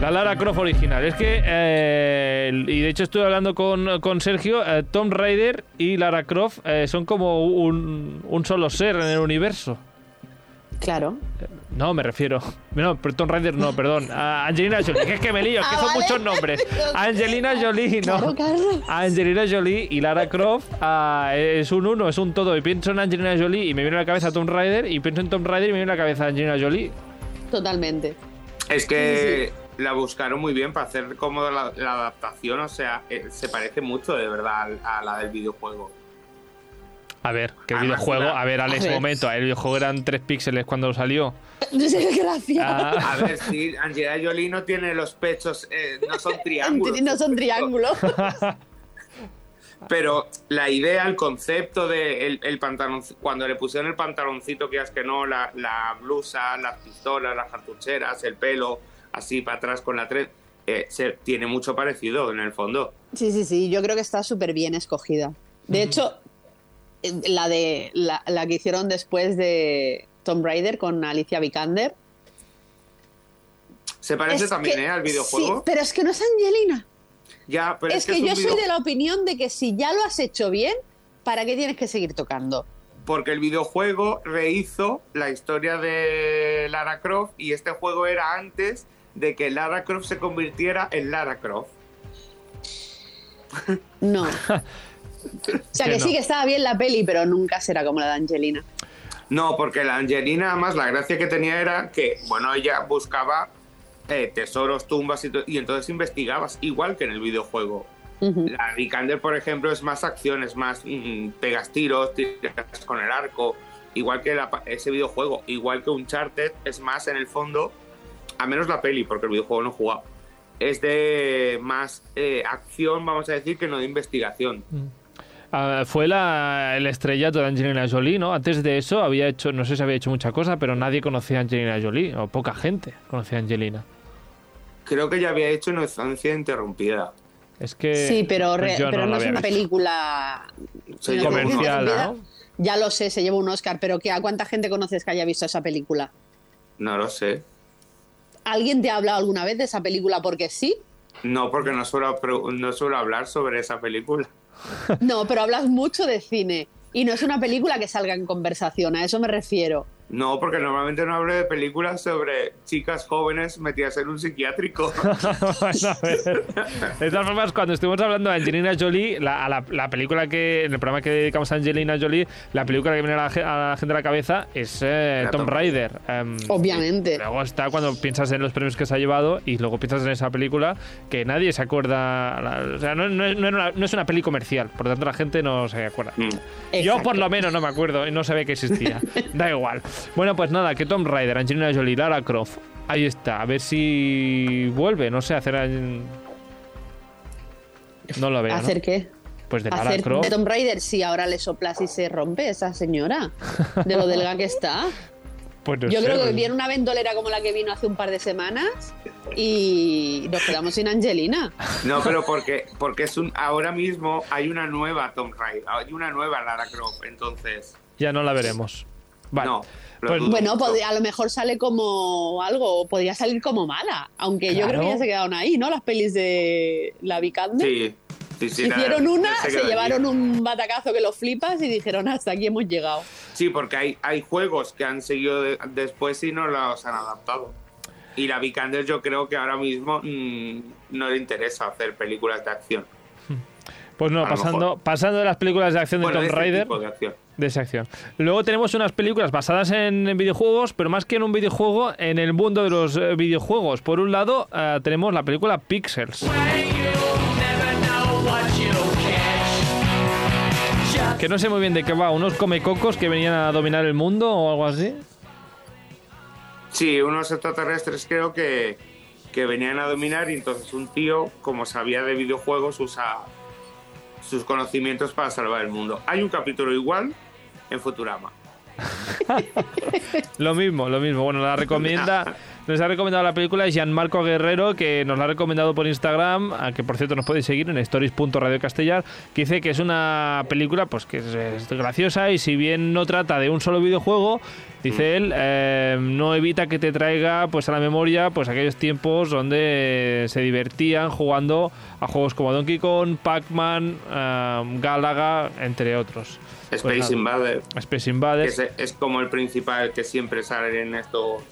La Lara Croft original. Es que, eh, y de hecho estuve hablando con, con Sergio, eh, Tomb Raider y Lara Croft eh, son como un, un solo ser en el universo. Claro. No, me refiero. No, pero Tomb Raider no, perdón. A Angelina Jolie, que es que me lío, es que Ah, son vale. muchos nombres. Angelina Jolie, no. Claro. Angelina Jolie y Lara Croft ah, es un uno, es un todo. Y pienso en Angelina Jolie y me viene a la cabeza Tomb Raider, y pienso en Tomb Raider y me viene a la cabeza Angelina Jolie. Totalmente. Es que la buscaron muy bien para hacer como la, la adaptación. O sea, eh, se parece mucho de verdad a la del videojuego. A ver, que el Además, videojuego. A ver, Alex, a ver. momento. El videojuego eran 3 píxeles cuando salió. Gracias. Ah, A ver, sí, Angelina Jolie no tiene los pechos, eh, no son triángulos. No son triángulos. Pero la idea, el concepto de el, el pantalón, cuando le pusieron el pantaloncito, que es que no, la, la blusa, las pistolas, las cartucheras, el pelo, así para atrás con la tren, eh, se, tiene mucho parecido en el fondo. Sí, sí, sí. Yo creo que está súper bien escogida. De hecho, la de la, la que hicieron después de Tomb Raider con Alicia Vikander. Se parece es también que- ¿eh? al Sí, videojuego. pero es que no es Angelina. Ya, pero es, que, es yo soy de la opinión de que si ya lo has hecho bien, ¿para qué tienes que seguir tocando? Porque el videojuego rehizo la historia de Lara Croft y este juego era antes de que Lara Croft se convirtiera en Lara Croft. No. o sea, Que que no. sí que estaba bien la peli, pero nunca será como la de Angelina. No, porque la Angelina, además, la gracia que tenía era que, bueno, ella buscaba eh, tesoros, tumbas y, y entonces investigabas, igual que en el videojuego. Ujú. La Vikander, por ejemplo, es más acción, es más mm, pegas tiros, tiras con el arco, igual que la ese videojuego, igual que Uncharted, es más en el fondo, a menos la peli, porque el videojuego no he jugado, es de más eh, acción, vamos a decir, que no de investigación. Ah, fue la, el estrellato de Angelina Jolie, ¿no? Antes de eso había hecho, no sé si había hecho mucha cosa, pero nadie conocía a Angelina Jolie, o poca gente conocía a Angelina. Creo que ya había hecho Inocencia Interrumpida. Es que. Sí, pero, re- pues pero no no, la es una visto. película que- uno. comercial, ¿no? Ya lo sé, se lleva un Oscar, pero ¿qué, ¿a cuánta gente conoces que haya visto esa película? No lo sé. ¿Alguien te ha hablado alguna vez de esa película porque sí? No, porque no suelo, no suelo hablar sobre esa película. No, pero hablas mucho de cine y no es una película que salga en conversación, a eso me refiero. No, porque normalmente no hablo de películas sobre chicas jóvenes metidas en un psiquiátrico. Bueno, a ver. De todas formas, cuando estuvimos hablando de Angelina Jolie, la, a la, la película que, en el programa que dedicamos a Angelina Jolie, la película que viene a la, ge- a la gente a la cabeza es eh, Tomb Raider. Em, Obviamente. Luego está cuando piensas en los premios que se ha llevado y luego piensas en esa película que nadie se acuerda. la- o sea, no, no es- no era una- no es una peli comercial, por lo tanto la gente no se acuerda. Mm. Yo por lo menos no me acuerdo y no sabía que existía. da igual. Bueno, pues nada, que Tomb Raider, Angelina Jolie, Lara Croft. Ahí está, a ver si vuelve, no sé, hacer... No lo veo, ¿no? ¿Hacer qué? Pues de Lara Hacer Croft. de Tomb Raider, sí, ahora le soplas y se rompe esa señora. De lo delga que está. Pues no Yo sé, creo que pues- viene una ventolera como la que vino hace un par de semanas y nos quedamos sin Angelina. No, pero porque, porque es un, ahora mismo hay una nueva Tomb Raider, hay una nueva Lara Croft, entonces... Ya no la veremos. Vale. No, Pues- Bueno, podría- a lo mejor sale como algo, o podría salir como mala. Aunque yo creo que ya se quedaron ahí, ¿no? Las pelis de la Vikander. Sí, sí, sí. Hicieron una, se llevaron un batacazo que lo flipas y dijeron hasta aquí hemos llegado. Sí, porque hay, hay juegos que han seguido de- después y no los han adaptado. Y la Vikander yo creo que ahora mismo mm, no le interesa hacer películas de acción. Pues no, pasando, pasando de las películas de acción de Bueno, Tomb de Raider. tipo de acción. De esa acción. Luego tenemos unas películas basadas en, en videojuegos, pero más que en un videojuego, en el mundo de los eh, videojuegos. Por un lado, eh, tenemos la película Pixels. Que no sé muy bien de qué va, unos comecocos que venían a dominar el mundo o algo así. Sí, unos extraterrestres creo que, que venían a dominar y entonces un tío, como sabía de videojuegos, usa sus conocimientos para salvar el mundo. Hay un capítulo igual en Futurama. Lo mismo, lo mismo. Bueno, la recomienda, nos ha recomendado la película Gianmarco Guerrero, que nos la ha recomendado por Instagram, a que por cierto nos podéis seguir en stories.radiocastellar, que dice que es una película pues que es, es graciosa y si bien no trata de un solo videojuego, dice él, eh, no evita que te traiga pues a la memoria pues aquellos tiempos donde se divertían jugando a juegos como Donkey Kong, Pac-Man, eh, Galaga, entre otros. Pues Space nada. Invader, Space Invaders. es, es como el principal que siempre sale en estos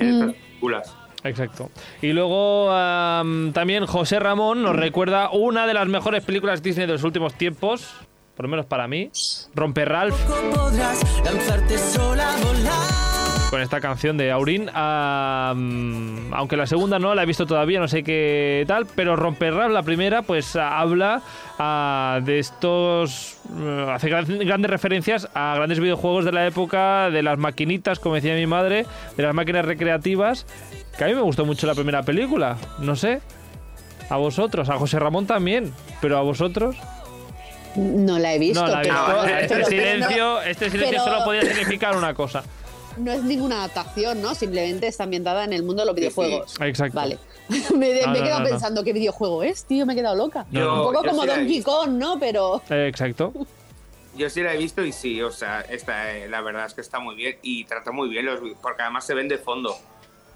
en Mm. estas películas. Exacto. Y luego am, también José Ramón nos recuerda una de las mejores películas Disney de los últimos tiempos, por lo menos para mí, Romper Ralph, podrás lanzarte sola a volar. Con esta canción de Aurin. Am, aunque la segunda no la he visto todavía, no sé qué tal, pero Romper Ralph, la primera, pues ah, habla ah, de estos. eh, hace gran- grandes referencias a grandes videojuegos de la época, de las maquinitas, como decía mi madre, de las máquinas recreativas. Que a mí me gustó mucho la primera película, no sé. A vosotros, a José Ramón también, pero a vosotros. No la he visto. No, la he pero- visto. pero- Este pero silencio, este silencio pero- solo podía significar una cosa. No es ninguna adaptación, ¿no? Simplemente está ambientada en el mundo de los Sí, sí. videojuegos. Exacto. Vale. me, he- No, me he no, quedado no, no. pensando qué videojuego es, tío, me he quedado loca. Yo- Un poco como sí Donkey. Kong, ¿no? Pero Eh, exacto. Yo sí la he visto y sí, o sea, esta, eh, la verdad es que está muy bien y trata muy bien los porque además se ven de fondo.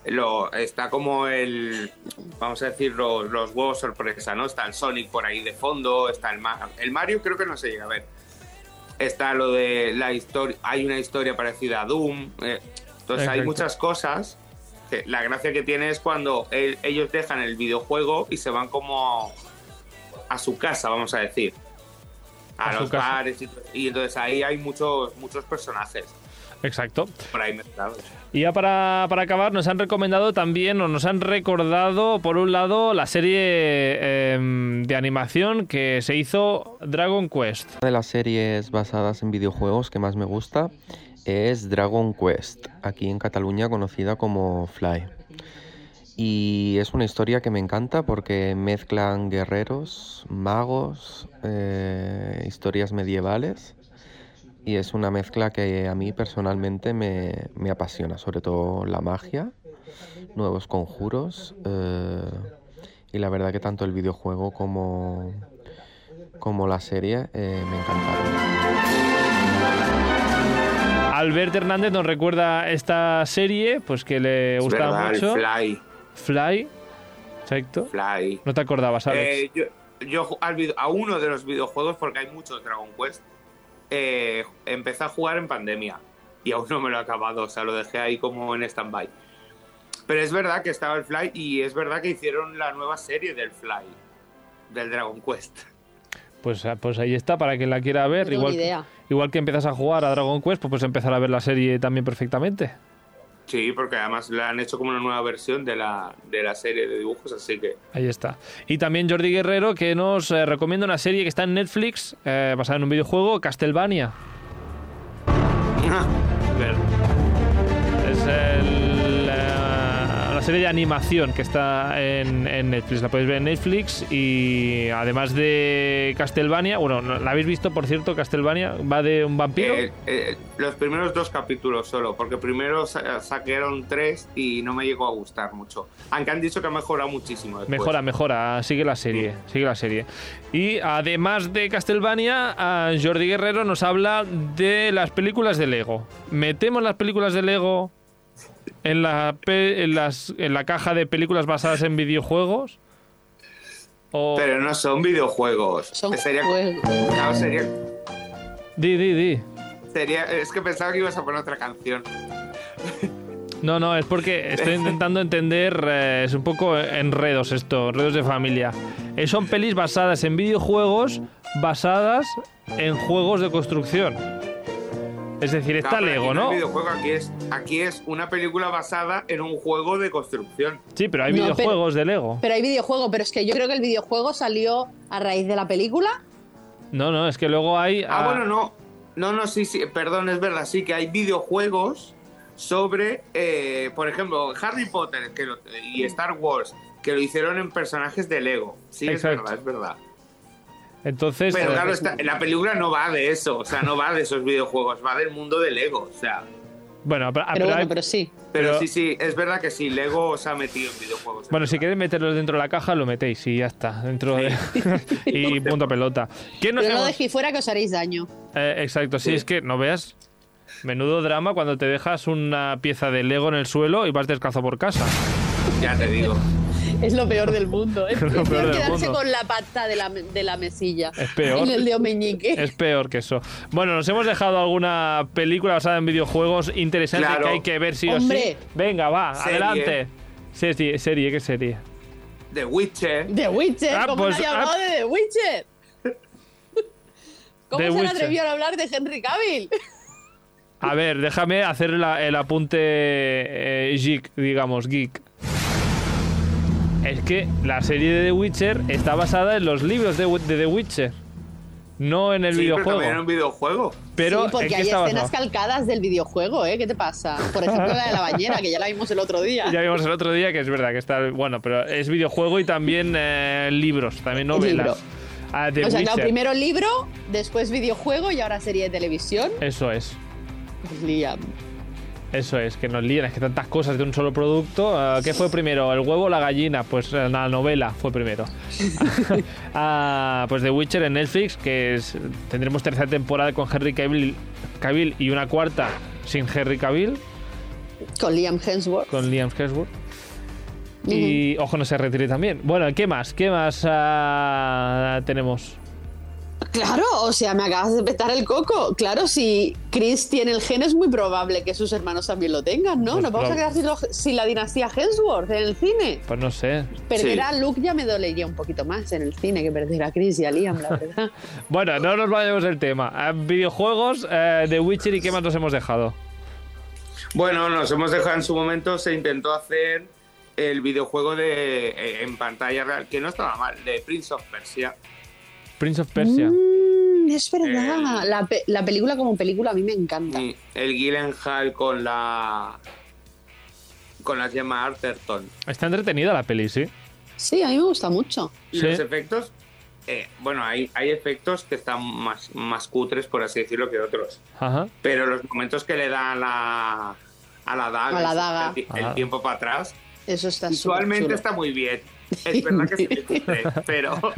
Lo, está como el, vamos a decir, los, los huevos sorpresa, ¿no? Está el Sonic por ahí de fondo, está el, el Mario, creo que no se llega a ver. Está lo de la historia, hay una historia parecida a Doom. eh, entonces hay muchas cosas. Que la gracia que tiene es cuando el- ellos dejan el videojuego y se van como a su casa, vamos a decir. A, los bares y, y entonces ahí hay muchos muchos personajes Exacto. por ahí mezclados. Y ya para, para acabar, nos han recomendado también, o nos han recordado, por un lado, la serie em, de animación que se hizo Dragon Quest. Una de las series basadas en videojuegos que más me gusta es Dragon Quest, aquí en Cataluña conocida como Fly. Y es una historia que me encanta porque mezclan guerreros, magos, eh, historias medievales. Y es una mezcla que a mí personalmente me, me apasiona, sobre todo la magia, nuevos conjuros. eh, y la verdad que tanto el videojuego como, como la serie eh, me encantaron. Albert Hernández nos recuerda esta serie, pues que le Es gusta verdad, el mucho. Fly, Fly. Exacto. Fly. No te acordabas, Alex. Eh, yo yo a uno de los videojuegos, porque hay muchos Dragon Quest, eh, empecé a jugar en pandemia y aún no me lo he acabado, o sea, lo dejé ahí como en stand-by. Pero es verdad que estaba el Fly y es verdad que hicieron la nueva serie del Fly, del Dragon Quest. Pues, ah, pues ahí está, para quien la quiera ver. No igual, idea. igual que empiezas a jugar a Dragon Quest, pues puedes empezar a ver la serie también perfectamente. Sí, porque además la han hecho como una nueva versión de la, de la serie de dibujos, así que Ahí está. Y también Jordi Guerrero que nos eh, recomienda una serie que está en Netflix, eh, basada en un videojuego, Castlevania. serie de animación que está en, en Netflix. La podéis ver en Netflix y además de Castlevania, bueno, ¿no- ¿la habéis visto por cierto? Castlevania va de un vampiro. Eh, eh, los primeros dos capítulos solo, porque primero sa- saquearon tres y no me llegó a gustar mucho. Aunque han dicho que ha mejorado muchísimo. después. Mejora, mejora, sigue la serie, sigue la serie. Y además de Castlevania, Jordi Guerrero nos habla de las películas de Lego. ¿Metemos las películas de Lego en la, pe- en las, en la caja de películas basadas en videojuegos? O... Pero no son videojuegos. son sería, juegos. claro, sería, Di, di, di. sería- es que pensaba que ibas a poner otra canción. No, no, es porque estoy intentando entender, eh, es un poco enredos esto, enredos de familia. Eh, son pelis basadas en videojuegos, basadas en juegos de construcción. Es decir, está Claro, Lego, aquí ¿no? videojuego, aquí es, aquí es una película basada en un juego de construcción. Sí, pero hay No, pero- videojuegos de Lego. Pero hay videojuego, pero es que yo creo que el videojuego salió a raíz de la película. No, no, es que luego hay. Ah, bueno, no. No, no, sí, sí, perdón, es verdad, sí que hay videojuegos sobre, eh, por ejemplo, Harry Potter que lo- y Star Wars, que lo hicieron en personajes de Lego. Sí, Exacto. es verdad, es verdad. Entonces. Pero eh, claro, esta- la película no va de eso, o sea, no va de esos videojuegos, va del mundo de Lego, o sea. Bueno, pero, Pero bueno, pero sí. Pero, Pero- sí, sí, es verdad que sí, Lego se ha metido en videojuegos. Bueno, si queréis meterlos dentro de la caja, lo metéis y ya está. Dentro de. y punto pelota. ¿Qué nos Pero no dejéis fuera que os haréis daño. Eh, exacto, sí, Sí. es que no veas. Menudo drama cuando te dejas una pieza de Lego en el suelo y vas descalzo por casa. Ya te digo. Es lo peor del mundo. Es, Lo es peor quedarse mundo. con la pata de la, de la mesilla. Es peor. En el dedo meñique. Es peor que eso. Bueno, nos hemos dejado alguna película basada en videojuegos interesante Claro. que hay que ver sí o Hombre. sí. Venga, va, Serie. adelante. Serie, serie, ¿qué serie? The Witcher. The Witcher. Ah, ¿Cómo pues, nadie ha ah. hablado de The Witcher? ¿Cómo The se han Witcher. atrevido a hablar de Henry Cavill? A ver, déjame hacer la- el apunte eh, geek, digamos, geek. Es que la serie de The Witcher está basada en los libros de, de The Witcher, no en el Sí, pero videojuego. también era un videojuego. Pero, sí, ¿en porque qué hay está escenas basado? calcadas del videojuego, ¿eh? ¿Qué te pasa? Por ejemplo, la de la bañera, que ya la vimos el otro día. Ya vimos el otro día que es verdad que está bueno, pero es videojuego y también eh, libros, también Libro. novelas. Ah, The o sea, claro, Witcher. primero libro, después videojuego y ahora serie de televisión. Eso es. Liam. Eso es, que nos lían, es que tantas cosas de un solo producto. Ah, ¿Qué fue primero, el huevo o la gallina? Pues eh, la novela fue primero. Ah, pues The Witcher en Netflix, que es, tendremos tercera temporada con Henry Cavill, Cavill y una cuarta sin Henry Cavill, Con Liam Hemsworth. con Liam Hemsworth. Y ojo, no se retire también. Bueno, ¿qué más? ¿Qué más ah, tenemos? Claro, o sea, me acabas de petar el coco. Claro, si Chris tiene el gen, es muy probable que sus hermanos también lo tengan, ¿no? Pues Nos vamos a quedar sin, lo- sin la dinastía Hemsworth en el cine. Pues no sé. Perder Sí. a Luke ya me dolería un poquito más en el cine que perder a Chris y a Liam, la verdad. Bueno, no nos vayamos del tema. Ah, videojuegos, eh, The Witcher y qué más nos hemos dejado. Bueno, nos hemos dejado en su momento, se intentó hacer el videojuego de eh, en pantalla real, que no estaba mal, de Prince of Persia. Prince of Persia. Mm, es verdad. El- La, pe- la película como película a mí me encanta. Y el Gyllenhaal con la con la Gemma Arterton. Está entretenida la peli, sí. Sí, a mí me gusta mucho. Y Sí. los efectos, eh, bueno, hay, hay efectos que están más, más cutres, por así decirlo, que otros. Ajá. Pero los momentos que le da a la, a la daga, A la el- daga. El, ti- el tiempo para atrás, Eso está visualmente está muy bien. Es verdad que se ve cutre, pero...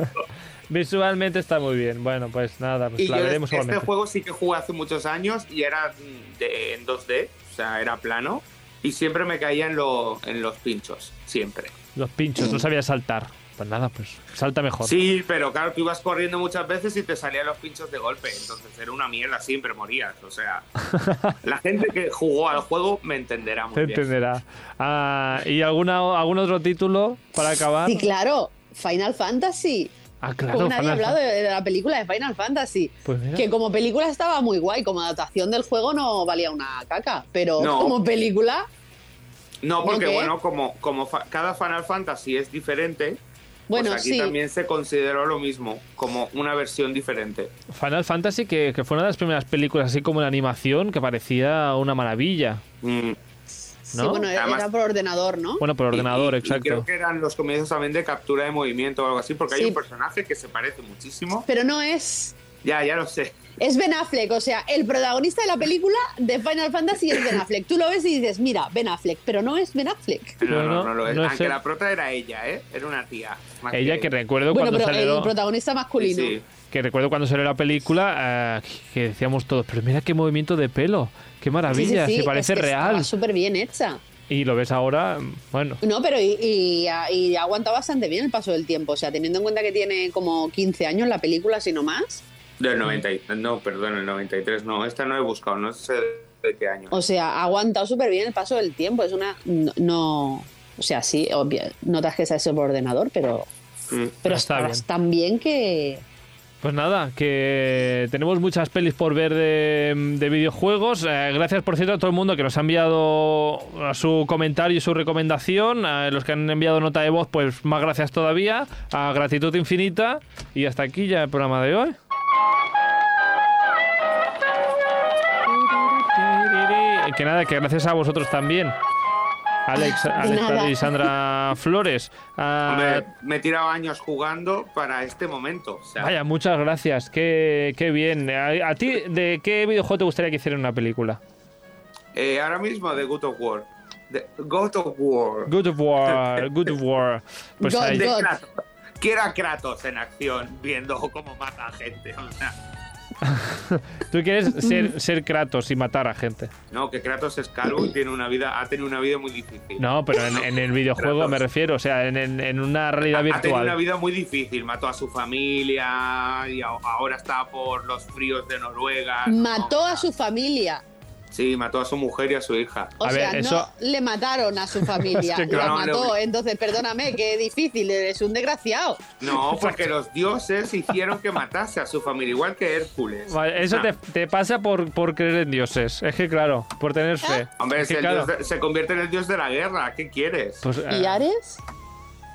Visualmente está muy bien. Bueno, pues nada, pues Y la yo veremos este igualmente. juego sí que jugué hace muchos años y era de, en 2D, o sea, era plano. Y siempre me caía en, lo, en los pinchos, siempre. Los pinchos, no sabía saltar. Pues nada, pues salta mejor. Sí, pero claro, tú ibas corriendo muchas veces y te salían los pinchos de golpe. Entonces era una mierda, siempre morías. O sea, la gente que jugó al juego me entenderá muy Te bien. entenderá. Ah, ¿Y alguna, algún otro título para acabar? Sí, claro. Final Fantasy. Ah, claro. Como nadie ha hablado de, de la película de Final Fantasy. Pues. Que como película estaba muy guay, como adaptación del juego no valía una caca. Pero No. como película, No, porque bueno, como, como fa- cada Final Fantasy es diferente, bueno, pues aquí sí. también se consideró lo mismo, como una versión diferente. Final Fantasy, que, que fue una de las primeras películas así como en animación, que parecía una maravilla. Mm. Sí, ¿no? bueno, era, Además- era por ordenador, ¿no? Bueno, por ordenador, Y- y- y exacto. creo que eran los comienzos también de captura de movimiento o algo así, porque Sí. hay un personaje que se parece muchísimo. Pero no es. Ya, ya lo sé. Es Ben Affleck, o sea, el protagonista de la película de Final Fantasy es Ben Affleck. Tú lo ves y dices, mira, Ben Affleck, pero no es Ben Affleck. No, no, no- lo es. no es Aunque la prota era ella, ¿eh? Era una tía. Ella que recuerdo Bueno, cuando pero salió... el protagonista masculino. Sí, sí. Que recuerdo cuando salió la película eh, que decíamos todos, pero mira qué movimiento de pelo, qué maravilla, Sí, sí, sí, se parece es que real. Súper bien hecha. Y lo ves ahora, bueno, No, pero y, y, y aguanta bastante bien el paso del tiempo. O sea, teniendo en cuenta que tiene como 15 años la película, si no más. Del 90. y- No, perdón, el 93. No, esta no he buscado, no sé de qué año. O sea, ha aguantado súper bien el paso del tiempo. Es una. No. no- o sea, sí, obvio, notas que se ha hecho por ordenador, pero Pero Está estabas tan bien que... Pues nada, que tenemos muchas pelis por ver de, de videojuegos. Eh, gracias, por cierto, a todo el mundo que nos ha enviado su comentario y su recomendación. A los que han enviado nota de voz, pues más gracias todavía. A gratitud infinita. Y hasta aquí ya el programa de hoy. Que nada, que gracias a vosotros también. Alex, Alex y Sandra Flores. Ah, Hombre, me he tirado años jugando para este momento. O sea, Vaya, muchas gracias. Qué, qué bien. ¿A, a ti de qué videojuego te gustaría que hicieran una película? eh, ahora mismo de God of War. De God of War. Good of War, Good of War. Pues ahí- Kratos. Quiero a Kratos en acción, viendo cómo mata a gente. O sea, Tú quieres ser, ser Kratos y matar a gente. no, que Kratos es calvo y tiene una vida, ha tenido una vida muy difícil. No, pero en, en el videojuego Kratos. me refiero, o sea, en, en- en una realidad Ha tenido una virtual. vida muy difícil, mató a su familia y ahora está por los fríos de Noruega. Mató a su familia. Sí, mató a su mujer y a su hija. O sea, no le mataron a su familia, Es que la mató. Entonces, perdóname, qué difícil, eres un desgraciado. No, porque los dioses hicieron que matase a su familia, igual que Hércules. Vale, Eso Ah. te, te pasa por, por creer en dioses. Es que claro, por tener fe. Hombre, Es si que, el claro, dios de- se convierte en el dios de la guerra, ¿qué quieres? Pues, ¿Y eh, Ares?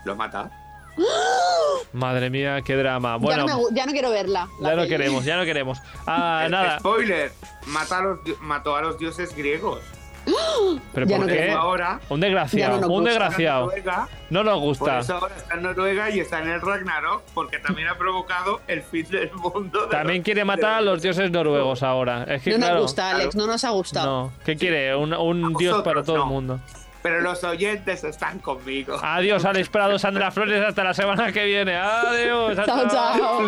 Lo mata. Madre mía, qué drama. ya, Bueno, no me ya no quiero verla. la ya no queremos, ya no queremos. Ah, Eh, nada. Spoiler, mata a los mató a los dioses griegos. ¿Pero Ya por no qué? Ahora- un desgraciado, Ya no un desgraciado. Noruega, No nos Por gusta. eso ahora está en Noruega y está en el Ragnarok, porque también ha provocado el fin del mundo. de También los- quiere matar a los dioses noruegos ahora. Es que, No nos claro, gusta, Alex, no nos ha gustado. No, ¿qué quiere? Un, un dios para todo el mundo. Pero los oyentes están conmigo. Adiós, Alex Prado, Sandra Flores, hasta la semana que viene. Adiós. Chao, chao.